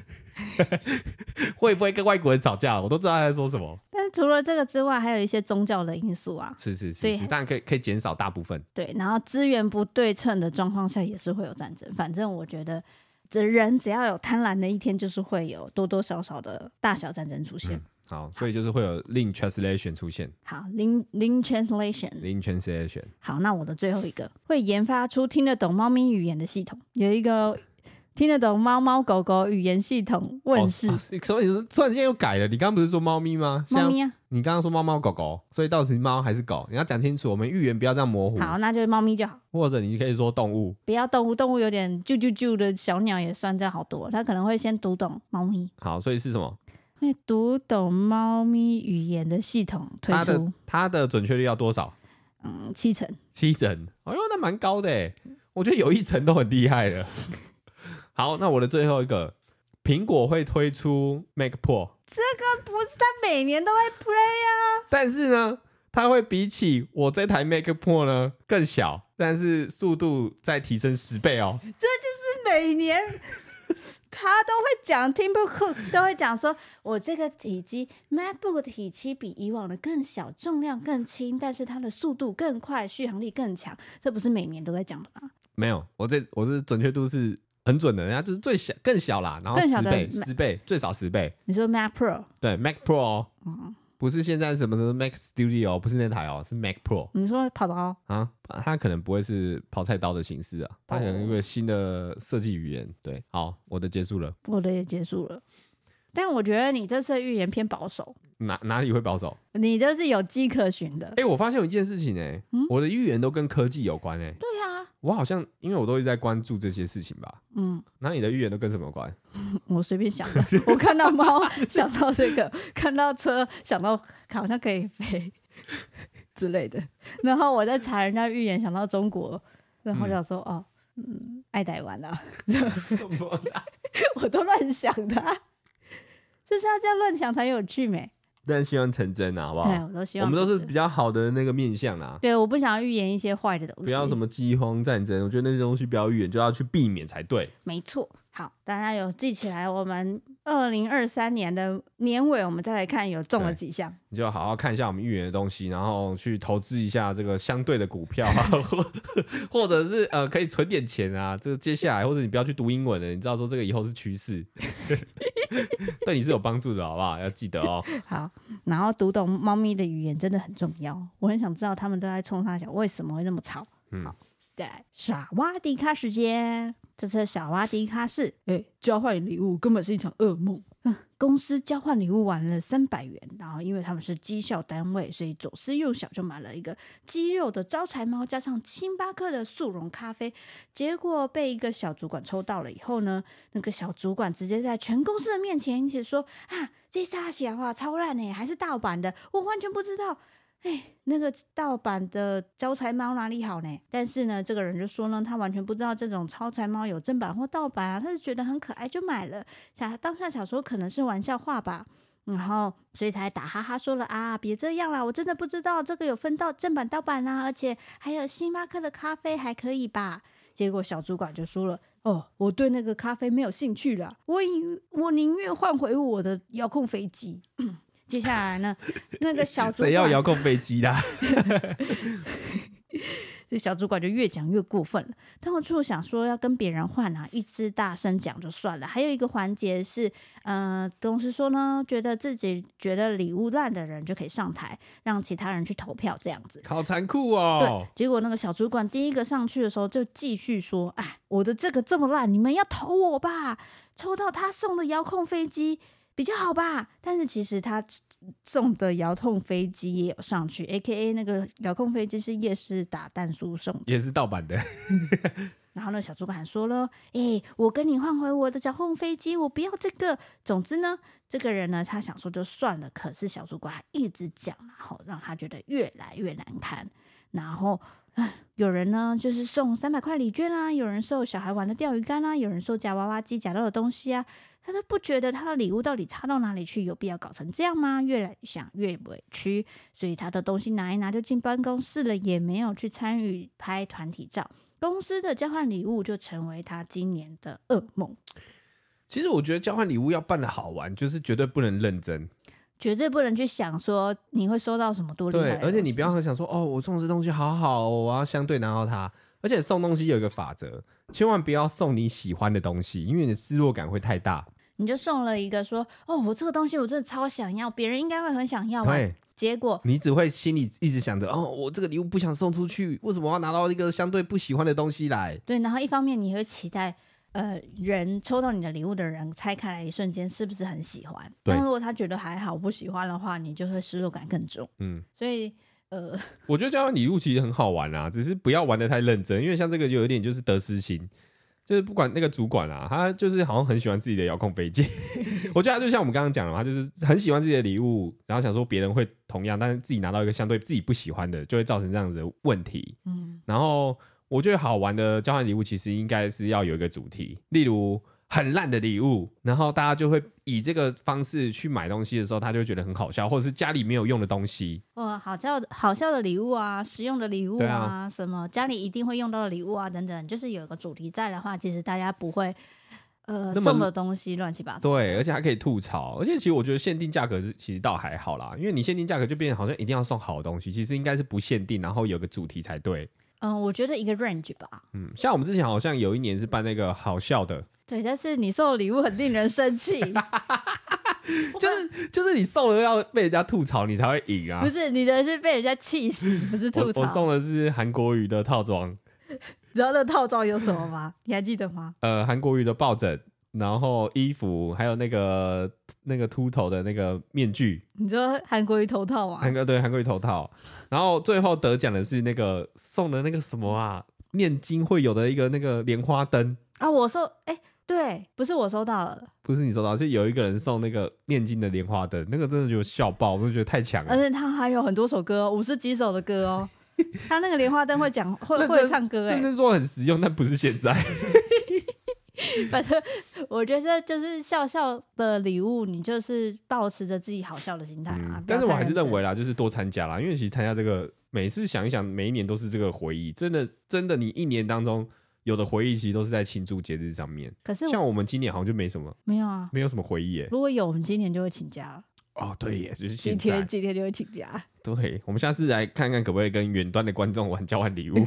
会不会跟外国人吵架？我都知道他在说什么。但是除了这个之外，还有一些宗教的因素啊。是是是，是，当然可以可以减少大部分。对，然后资源不对称的状况下也是会有战争。反正我觉得，这人只要有贪婪的一天，就是会有多多少少的大小战争出现。嗯、好，所以就是会有 Link Translation 出现。好，Link Link Translation。Link Translation。好，那我的最后一个会研发出听得懂猫咪语言的系统，有一个。听得懂猫猫狗狗语言系统问世，所以你突然间又改了。你刚刚不是说猫咪吗？猫咪啊！你刚刚说猫猫狗狗，所以到底是猫还是狗？你要讲清楚，我们语言不要这样模糊。好，那就是猫咪就好。或者你可以说动物，不要动物，动物有点啾啾啾的小鸟也算这样好多。它可能会先读懂猫咪。好，所以是什么？会读懂猫咪语言的系统推出。它的它的准确率要多少？嗯，七成。七成？哎呦，那蛮高的诶。我觉得有一成都很厉害了。好，那我的最后一个，苹果会推出 Mac Pro，这个不是它每年都会 play 啊。但是呢，它会比起我这台 Mac Pro 呢更小，但是速度再提升十倍哦。这就是每年 他都会讲，Tim Cook 都会讲说，我这个体积 MacBook 的体积比以往的更小，重量更轻，但是它的速度更快，续航力更强。这不是每年都在讲的吗？没有，我这我是准确度是很准的，人家就是最小更小啦，然后十倍十倍最少十倍。你说 Mac Pro？对，Mac Pro。嗯。不是现在什么什么 Mac Studio，不是那台哦，是 Mac Pro。你说跑刀啊？它可能不会是跑菜刀的形式啊，它可能一个新的设计语言。对，好，我的结束了，我的也结束了。但我觉得你这次的预言偏保守。哪哪里会保守？你都是有迹可循的。哎、欸，我发现有一件事情哎、欸，嗯、我的预言都跟科技有关哎、欸。对啊。我好像因为我都一直在关注这些事情吧。嗯。那你的预言都跟什么有关？我随便想的。我看到猫，想到这个；看到车，想到好像可以飞之类的。然后我在查人家预言，想到中国，然后想说、嗯、哦，嗯，爱台湾啊。什么啦？我都乱想的、啊。就是要这样乱想才有趣没？但希望成真啊，好不好？对，我都希望。我们都是比较好的那个面相啦。对，我不想要预言一些坏的东西。不要什么饥荒、战争，我觉得那些东西不要预言，就要去避免才对。没错。好，大家有记起来，我们二零二三年的年尾，我们再来看有中了几项。你就好好看一下我们预言的东西，然后去投资一下这个相对的股票，或 或者是呃可以存点钱啊。这个接下来，或者你不要去读英文了，你知道说这个以后是趋势，对你是有帮助的，好不好？要记得哦。好，然后读懂猫咪的语言真的很重要，我很想知道他们都在冲三小，为什么会那么吵？嗯，好，对，傻挖迪卡时间。这次小蛙迪卡是，哎、欸，交换礼物根本是一场噩梦。嗯，公司交换礼物玩了三百元，然后因为他们是绩效单位，所以左思右想就买了一个鸡肉的招财猫，加上星巴克的速溶咖啡。结果被一个小主管抽到了以后呢，那个小主管直接在全公司的面前一起说：“啊，这沙小话超烂呢，还是盗版的，我完全不知道。”哎，那个盗版的招财猫哪里好呢？但是呢，这个人就说呢，他完全不知道这种招财猫有正版或盗版啊，他是觉得很可爱就买了。想当下想说可能是玩笑话吧，然后所以才打哈哈说了啊，别这样啦，我真的不知道这个有分到正版盗版啊，而且还有星巴克的咖啡还可以吧？结果小主管就说了，哦，我对那个咖啡没有兴趣了，我以我宁愿换回我的遥控飞机。接下来呢，那个小主谁要遥控飞机啦？这小主管就越讲越过分了。但我就想说要跟别人换啊，一直大声讲就算了。还有一个环节是，呃，董事说呢，觉得自己觉得礼物烂的人就可以上台，让其他人去投票，这样子。好残酷哦！对，结果那个小主管第一个上去的时候就继续说：“哎，我的这个这么烂，你们要投我吧？抽到他送的遥控飞机。”比较好吧，但是其实他送的遥控飞机也有上去，AKA 那个遥控飞机是夜市打弹书送，也是盗版的。然后呢，小主管说了：“哎、欸，我跟你换回我的遥控飞机，我不要这个。”总之呢，这个人呢，他想说就算了，可是小主管一直讲，然后让他觉得越来越难堪。然后，有人呢就是送三百块礼券啊，有人送小孩玩的钓鱼竿啊，有人送夹娃娃机夹到的东西啊。他都不觉得他的礼物到底差到哪里去，有必要搞成这样吗？越来想越委屈，所以他的东西拿一拿就进办公室了，也没有去参与拍团体照。公司的交换礼物就成为他今年的噩梦。其实我觉得交换礼物要办得好玩，就是绝对不能认真，绝对不能去想说你会收到什么多厉害。对，而且你不要想说哦，我送这东西好好，我要相对拿到它。而且送东西有一个法则，千万不要送你喜欢的东西，因为你的失落感会太大。你就送了一个说哦，我这个东西我真的超想要，别人应该会很想要吧？对，结果你只会心里一直想着哦，我这个礼物不想送出去，为什么我要拿到一个相对不喜欢的东西来？对，然后一方面你会期待呃，人抽到你的礼物的人拆开来一瞬间是不是很喜欢？对但如果他觉得还好不喜欢的话，你就会失落感更重。嗯，所以呃，我觉得交换礼物其实很好玩啊，只是不要玩的太认真，因为像这个就有点就是得失心。就是不管那个主管啊，他就是好像很喜欢自己的遥控飞机。我觉得他就像我们刚刚讲的嘛，他就是很喜欢自己的礼物，然后想说别人会同样，但是自己拿到一个相对自己不喜欢的，就会造成这样子的问题。嗯，然后我觉得好玩的交换礼物其实应该是要有一个主题，例如很烂的礼物，然后大家就会以这个方式去买东西的时候，他就会觉得很好笑，或者是家里没有用的东西，哦，好笑的好笑的礼物啊，实用的礼物啊，啊什么家里一定会用到的礼物啊，等等，就是有一个主题在的话，其实大家不会呃那么送的东西乱七八糟。对，而且还可以吐槽，而且其实我觉得限定价格是其实倒还好啦，因为你限定价格就变成好像一定要送好的东西，其实应该是不限定，然后有个主题才对。嗯，我觉得一个 range 吧。嗯，像我们之前好像有一年是办那个好笑的。对，但是你送的礼物很令人生气，就是就是你送了要被人家吐槽，你才会赢啊！不是你的是被人家气死，不是吐槽。我，我送的是韩国瑜的套装，你知道那套装有什么吗？你还记得吗？呃，韩国瑜的抱枕，然后衣服，还有那个那个秃头的那个面具。你说韩国瑜头套吗？韩国对韩国瑜头套，然后最后得奖的是那个送的那个什么啊？念经会有的一个那个莲花灯啊！我收哎。欸对，不是我收到了，不是你收到，是有一个人送那个念经的莲花灯，那个真的就笑爆，我就觉得太强了。而且他还有很多首歌，五十几首的歌哦。他那个莲花灯会讲，会会唱歌，哎，那是说很实用，但不是现在。反正我觉得就是笑笑的礼物，你就是抱持着自己好笑的心态啊。嗯，但是我还是认为啦，就是多参加啦，因为其实参加这个，每次想一想，每一年都是这个回忆，真的真的，你一年当中。有的回忆其实都是在庆祝节日上面，可是像我们今年好像就没什么，没有啊，没有什么回忆耶。如果有，我们今年就会请假了。哦，对耶，就是现在几天今天就会请假。对，我们下次来看看可不可以跟远端的观众玩交换礼物。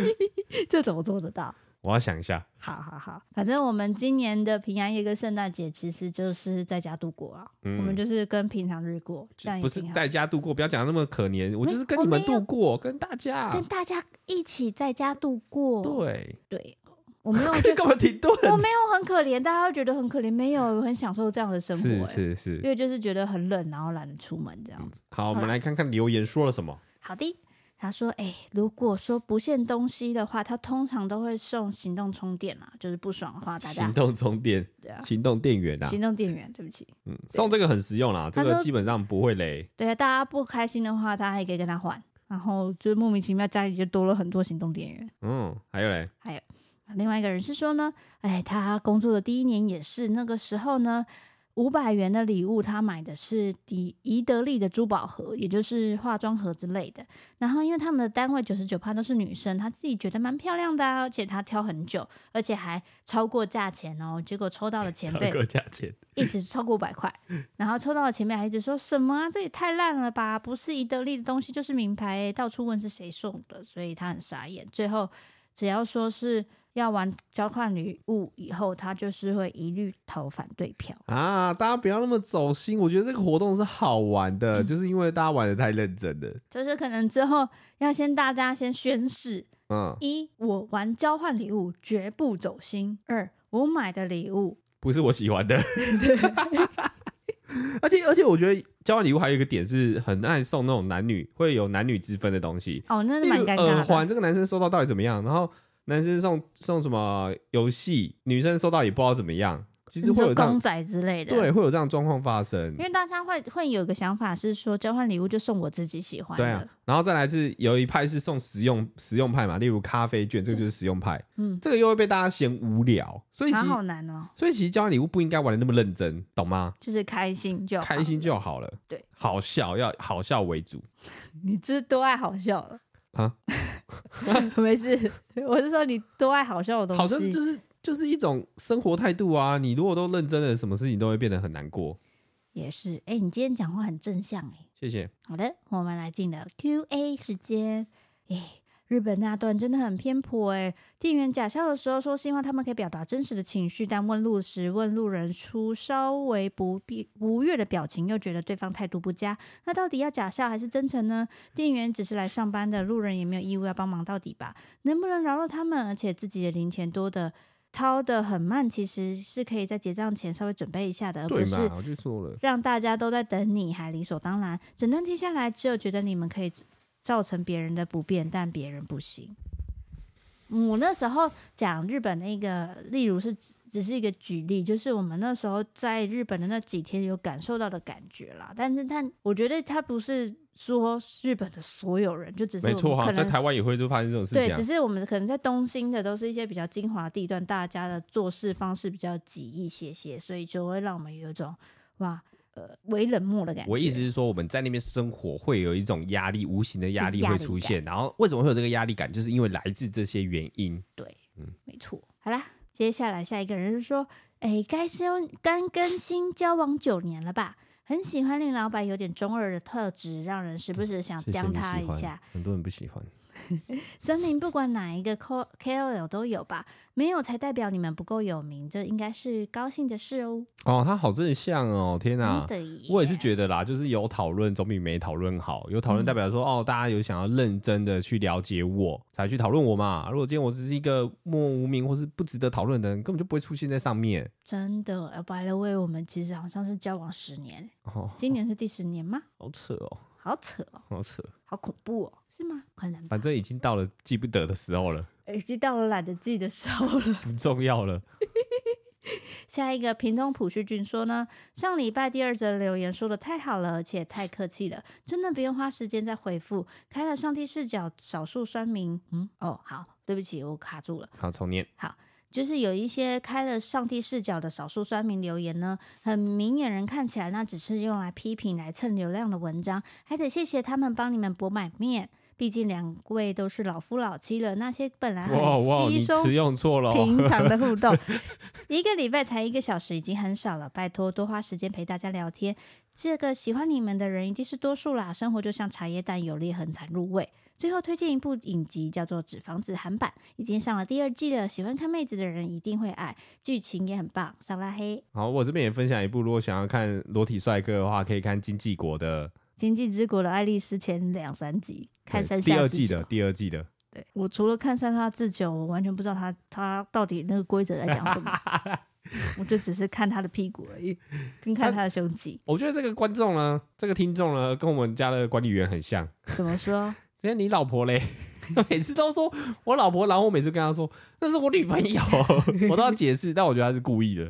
这怎么做得到？我要想一下。好好好，反正我们今年的平安夜跟圣诞节其实就是在家度过啊。嗯、我们就是跟平常日过，这样不是在家度过，不要讲那么可怜。我就是跟你们度过，跟大家跟大家一起在家度过。对对，我没有 干嘛停顿？我没有很可怜，大家会觉得很可怜，没有，我 很享受这样的生活。是是是，因为就是觉得很冷，然后懒得出门这样子。嗯、好，我们来看看留言说了什么。好的。他说：“哎、欸，如果说不限东西的话，他通常都会送行动充电啊，就是不爽的话，大家行动充电，对啊，行动电源啊，行动电源，对不起，嗯，送这个很实用啦，这个基本上不会雷。对啊，大家不开心的话，他还可以跟他换，然后就莫名其妙家里就多了很多行动电源。嗯，还有嘞，还有另外一个人是说呢，哎，他工作的第一年也是那个时候呢。”五百元的礼物，他买的是迪宜得利的珠宝盒，也就是化妆盒之类的。然后，因为他们的单位九十九趴都是女生，她自己觉得蛮漂亮的，而且她挑很久，而且还超过价钱哦。结果抽到了前辈，超过价钱，一直超过五百块。然后抽到了前辈还一直说什么啊？这也太烂了吧！不是宜得利的东西就是名牌，到处问是谁送的，所以他很傻眼。最后，只要说是。要玩交换礼物以后，他就是会一律投反对票啊！大家不要那么走心，我觉得这个活动是好玩的，嗯、就是因为大家玩的太认真了。就是可能之后要先大家先宣誓：嗯，一我玩交换礼物绝不走心；二我买的礼物不是我喜欢的。而且而且，我觉得交换礼物还有一个点是很爱送那种男女会有男女之分的东西哦，那是蛮尴尬的。耳环这个男生收到到底怎么样？然后。男生送送什么游戏，女生收到也不知道怎么样。其实会有公仔之类的，对，会有这样状况发生。因为大家会会有个想法是说，交换礼物就送我自己喜欢的。对啊，然后再来是有一派是送实用实用派嘛，例如咖啡券，这个就是实用派。嗯，这个又会被大家嫌无聊，所以其实好难哦。所以其实交换礼物不应该玩的那么认真，懂吗？就是开心就好开心就好了。对，好笑要好笑为主。你这多爱好笑了。啊，没事，我是说你多爱好笑的东西，好像就是就是一种生活态度啊。你如果都认真的，什么事情都会变得很难过。也是，哎、欸，你今天讲话很正向，哎，谢谢。好的，我们来进了 Q&A 时间，哎。日本那段真的很偏颇哎！店员假笑的时候说希望他们可以表达真实的情绪，但问路时问路人出稍微不必不悦的表情，又觉得对方态度不佳。那到底要假笑还是真诚呢？店员只是来上班的，路人也没有义务要帮忙到底吧？能不能饶了他们？而且自己的零钱多的掏的很慢，其实是可以在结账前稍微准备一下的，而不是让大家都在等你还理所当然。整段听下来，只有觉得你们可以。造成别人的不便，但别人不行。嗯，我那时候讲日本那个，例如是只是一个举例，就是我们那时候在日本的那几天有感受到的感觉啦。但是，但我觉得他不是说日本的所有人，就只是没错哈，可能在台湾也会就发生这种事情、啊。对，只是我们可能在东京的都是一些比较精华地段，大家的做事方式比较挤一些些，所以就会让我们有一种哇。呃，为冷漠的感觉。我意思是说，我们在那边生活会有一种压力，无形的压力会出现。然后为什么会有这个压力感？就是因为来自这些原因。对，嗯，没错。好啦，接下来下一个人是说，哎，该是刚跟新交往九年了吧？很喜欢令老板有点中二的特质，让人时不时想刁他一下。很多人不喜欢。森林不管哪一个 KOL 都有吧，没有才代表你们不够有名，这应该是高兴的事哦。哦，他好正向哦，天哪！我也是觉得啦，就是有讨论总比没讨论好。有讨论代表说，嗯、哦，大家有想要认真的去了解我，才去讨论我嘛。如果今天我只是一个默默无名或是不值得讨论的人，根本就不会出现在上面。真的，by the way，我们其实好像是交往十年，哦，今年是第十年吗？好扯哦。好扯哦，好扯，好恐怖哦，是吗？可能，反正已经到了记不得的时候了，已经到了懒得记的时候了，不重要了。下一个屏东普旭俊说呢，上礼拜第二则留言说的太好了，而且太客气了，真的不用花时间再回复。开了上帝视角，少数酸民，嗯，哦，好，对不起，我卡住了，好，重念，好。就是有一些开了上帝视角的少数酸民留言呢，很明眼人看起来那只是用来批评、来蹭流量的文章，还得谢谢他们帮你们博满面。毕竟两位都是老夫老妻了，那些本来很稀松平常的互动，一个礼拜才一个小时已经很少了，拜托多花时间陪大家聊天。这个喜欢你们的人一定是多数啦。生活就像茶叶蛋，有裂痕才入味。最后推荐一部影集，叫做《纸房子》韩版，已经上了第二季了。喜欢看妹子的人一定会爱，剧情也很棒。上拉黑，好，我这边也分享一部，如果想要看裸体帅哥的话，可以看《经济国》的《经济之国》的爱丽丝前两三集，看山下第二季的第二季的。对，我除了看山下智久，我完全不知道他他到底那个规则在讲什么，我就只是看他的屁股而已，跟看他的胸肌。我觉得这个观众呢，这个听众呢，跟我们家的管理员很像。怎么说？今天你老婆嘞？每次都说我老婆，然后我每次跟她说那是我女朋友，我都要解释，但我觉得她是故意的。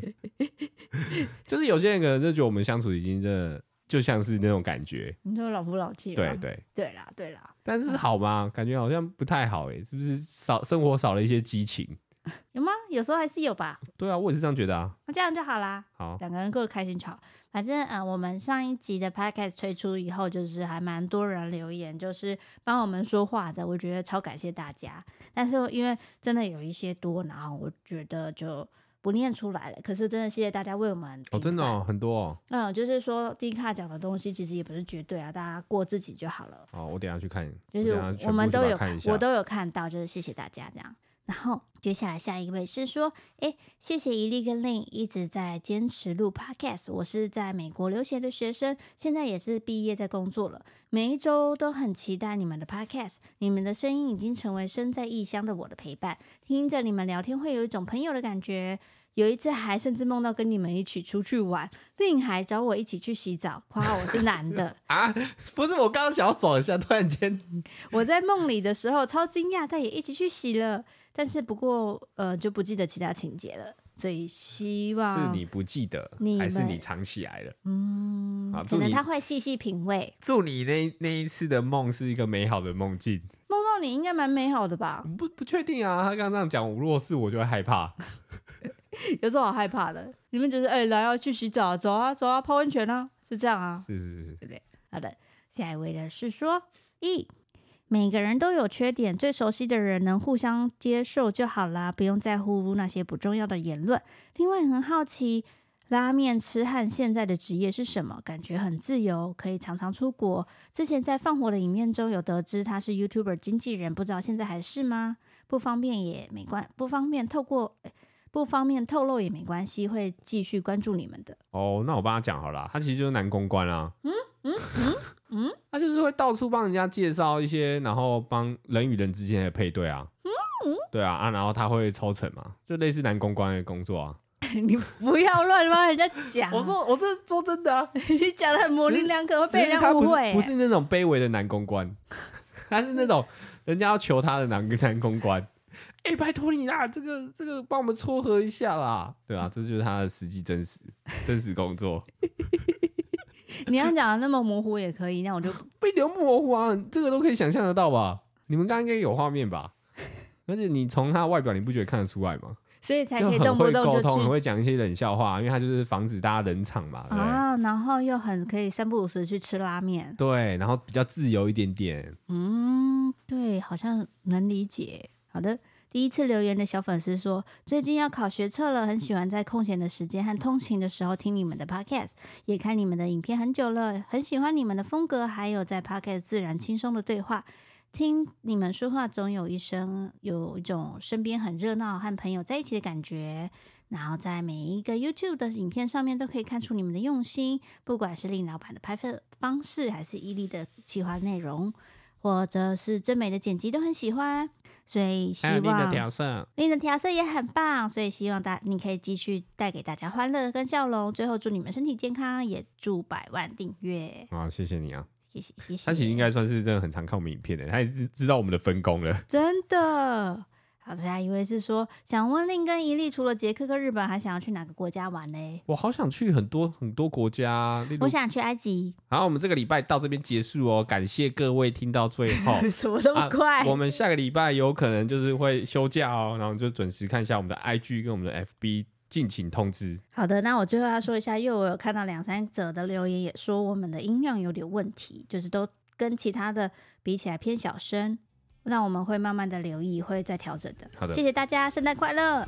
就是有些人可能就觉得我们相处已经真的就像是那种感觉。你说老夫老妻？对对对啦对啦。但是好吗？感觉好像不太好哎，是不是少生活少了一些激情？有吗？有时候还是有吧。对啊，我也是这样觉得啊。那这样就好啦。好，两个人各开心就好。反正呃，我们上一集的 podcast 推出以后，就是还蛮多人留言，就是帮我们说话的。我觉得超感谢大家。但是因为真的有一些多，然后我觉得就不念出来了。可是真的谢谢大家为我们哦，真的哦，很多哦。嗯，就是说 D 卡讲的东西其实也不是绝对啊，大家过自己就好了。哦，我等下去看。就是我们都有看，我都有看到，就是谢谢大家这样。然后接下来下一位是说，哎，谢谢伊利跟 Lin 一直在坚持录 Podcast。我是在美国留学的学生，现在也是毕业在工作了。每一周都很期待你们的 Podcast，你们的声音已经成为身在异乡的我的陪伴。听着你们聊天，会有一种朋友的感觉。有一次还甚至梦到跟你们一起出去玩，Lin 还找我一起去洗澡，夸我是男的 啊？不是，我刚刚想要爽一下，突然间我在梦里的时候超惊讶，但也一起去洗了。但是不过，呃，就不记得其他情节了，所以希望是你不记得，还是你藏起来了？嗯，可能他会细细品味。祝你那那一次的梦是一个美好的梦境。梦到你应该蛮美好的吧？不不确定啊，他刚刚这样讲，如果是我就会害怕。有时候好害怕的，你们就是哎、欸，来要、啊、去洗澡，走啊走啊，泡温泉啊，就这样啊。是是是，对不对？好的，下一位的是说一。每个人都有缺点，最熟悉的人能互相接受就好啦，不用在乎那些不重要的言论。另外，很好奇拉面痴汉现在的职业是什么？感觉很自由，可以常常出国。之前在放火的影片中有得知他是 YouTuber 经纪人，不知道现在还是吗？不方便也没关，不方便透过，不方便透露也没关系，会继续关注你们的。哦，那我帮他讲好了，他其实就是男公关啊。嗯嗯嗯。嗯，他就是会到处帮人家介绍一些，然后帮人与人之间的配对啊。嗯嗯，对啊啊，然后他会抽成嘛，就类似男公关的工作啊。你不要乱帮人家讲。我说我这是说真的啊，你讲的很模棱两可，会被人家误会。不是那种卑微的男公关，他是那种人家要求他的男 男公关。哎、欸，拜托你啦，这个这个帮我们撮合一下啦。对啊，这就是他的实际真实真实工作。你要讲的那么模糊也可以，那我就不一定模糊啊，这个都可以想象得到吧？你们刚刚应该有画面吧？而且你从他外表，你不觉得看得出来吗？所以才可以动不动就沟通，很会讲一些冷笑话，因为他就是防止大家冷场嘛。啊，然后又很可以三不五时去吃拉面。对，然后比较自由一点点。嗯，对，好像能理解。好的，第一次留言的小粉丝说，最近要考学测了，很喜欢在空闲的时间和通勤的时候听你们的 podcast，也看你们的影片很久了，很喜欢你们的风格，还有在 podcast 自然轻松的对话。听你们说话，总有一声有一种身边很热闹、和朋友在一起的感觉。然后在每一个 YouTube 的影片上面，都可以看出你们的用心，不管是令老板的拍摄方式，还是伊利的企划内容，或者是真美的剪辑，都很喜欢。所以希望你的调色，你的调色也很棒。所以希望大你可以继续带给大家欢乐跟笑容。最后祝你们身体健康，也祝百万订阅。好，谢谢你啊。谢谢谢谢，他其实应该算是真的很常看我们影片的，他也是知道我们的分工了。真的，好，下一位是说，想问令跟伊利，除了捷克跟日本，还想要去哪个国家玩呢？我好想去很多很多国家，我想去埃及。好，我们这个礼拜到这边结束哦，感谢各位听到最后。什么那么快？啊，我们下个礼拜有可能就是会休假哦，然后就准时看一下我们的 IG 跟我们的 FB。敬请通知。好的，那我最后要说一下，因为我有看到两三者的留言，也说我们的音量有点问题，就是都跟其他的比起来偏小声。那我们会慢慢的留意，会再调整的。好的，谢谢大家，圣诞快乐。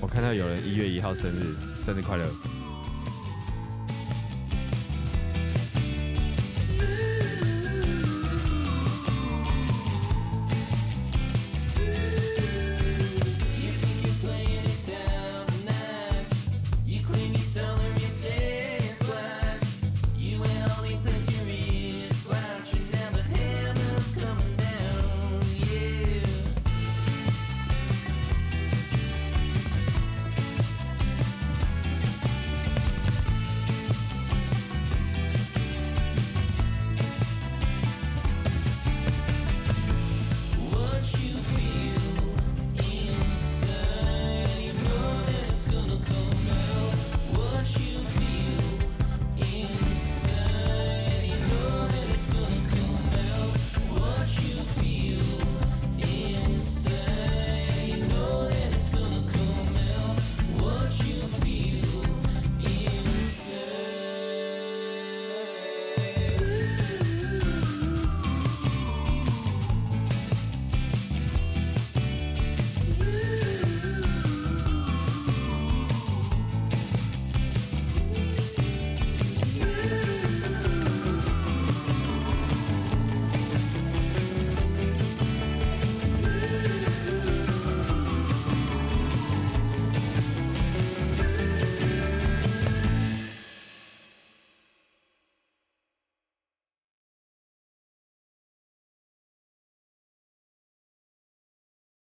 我看到有人一月一号生日，生日快乐！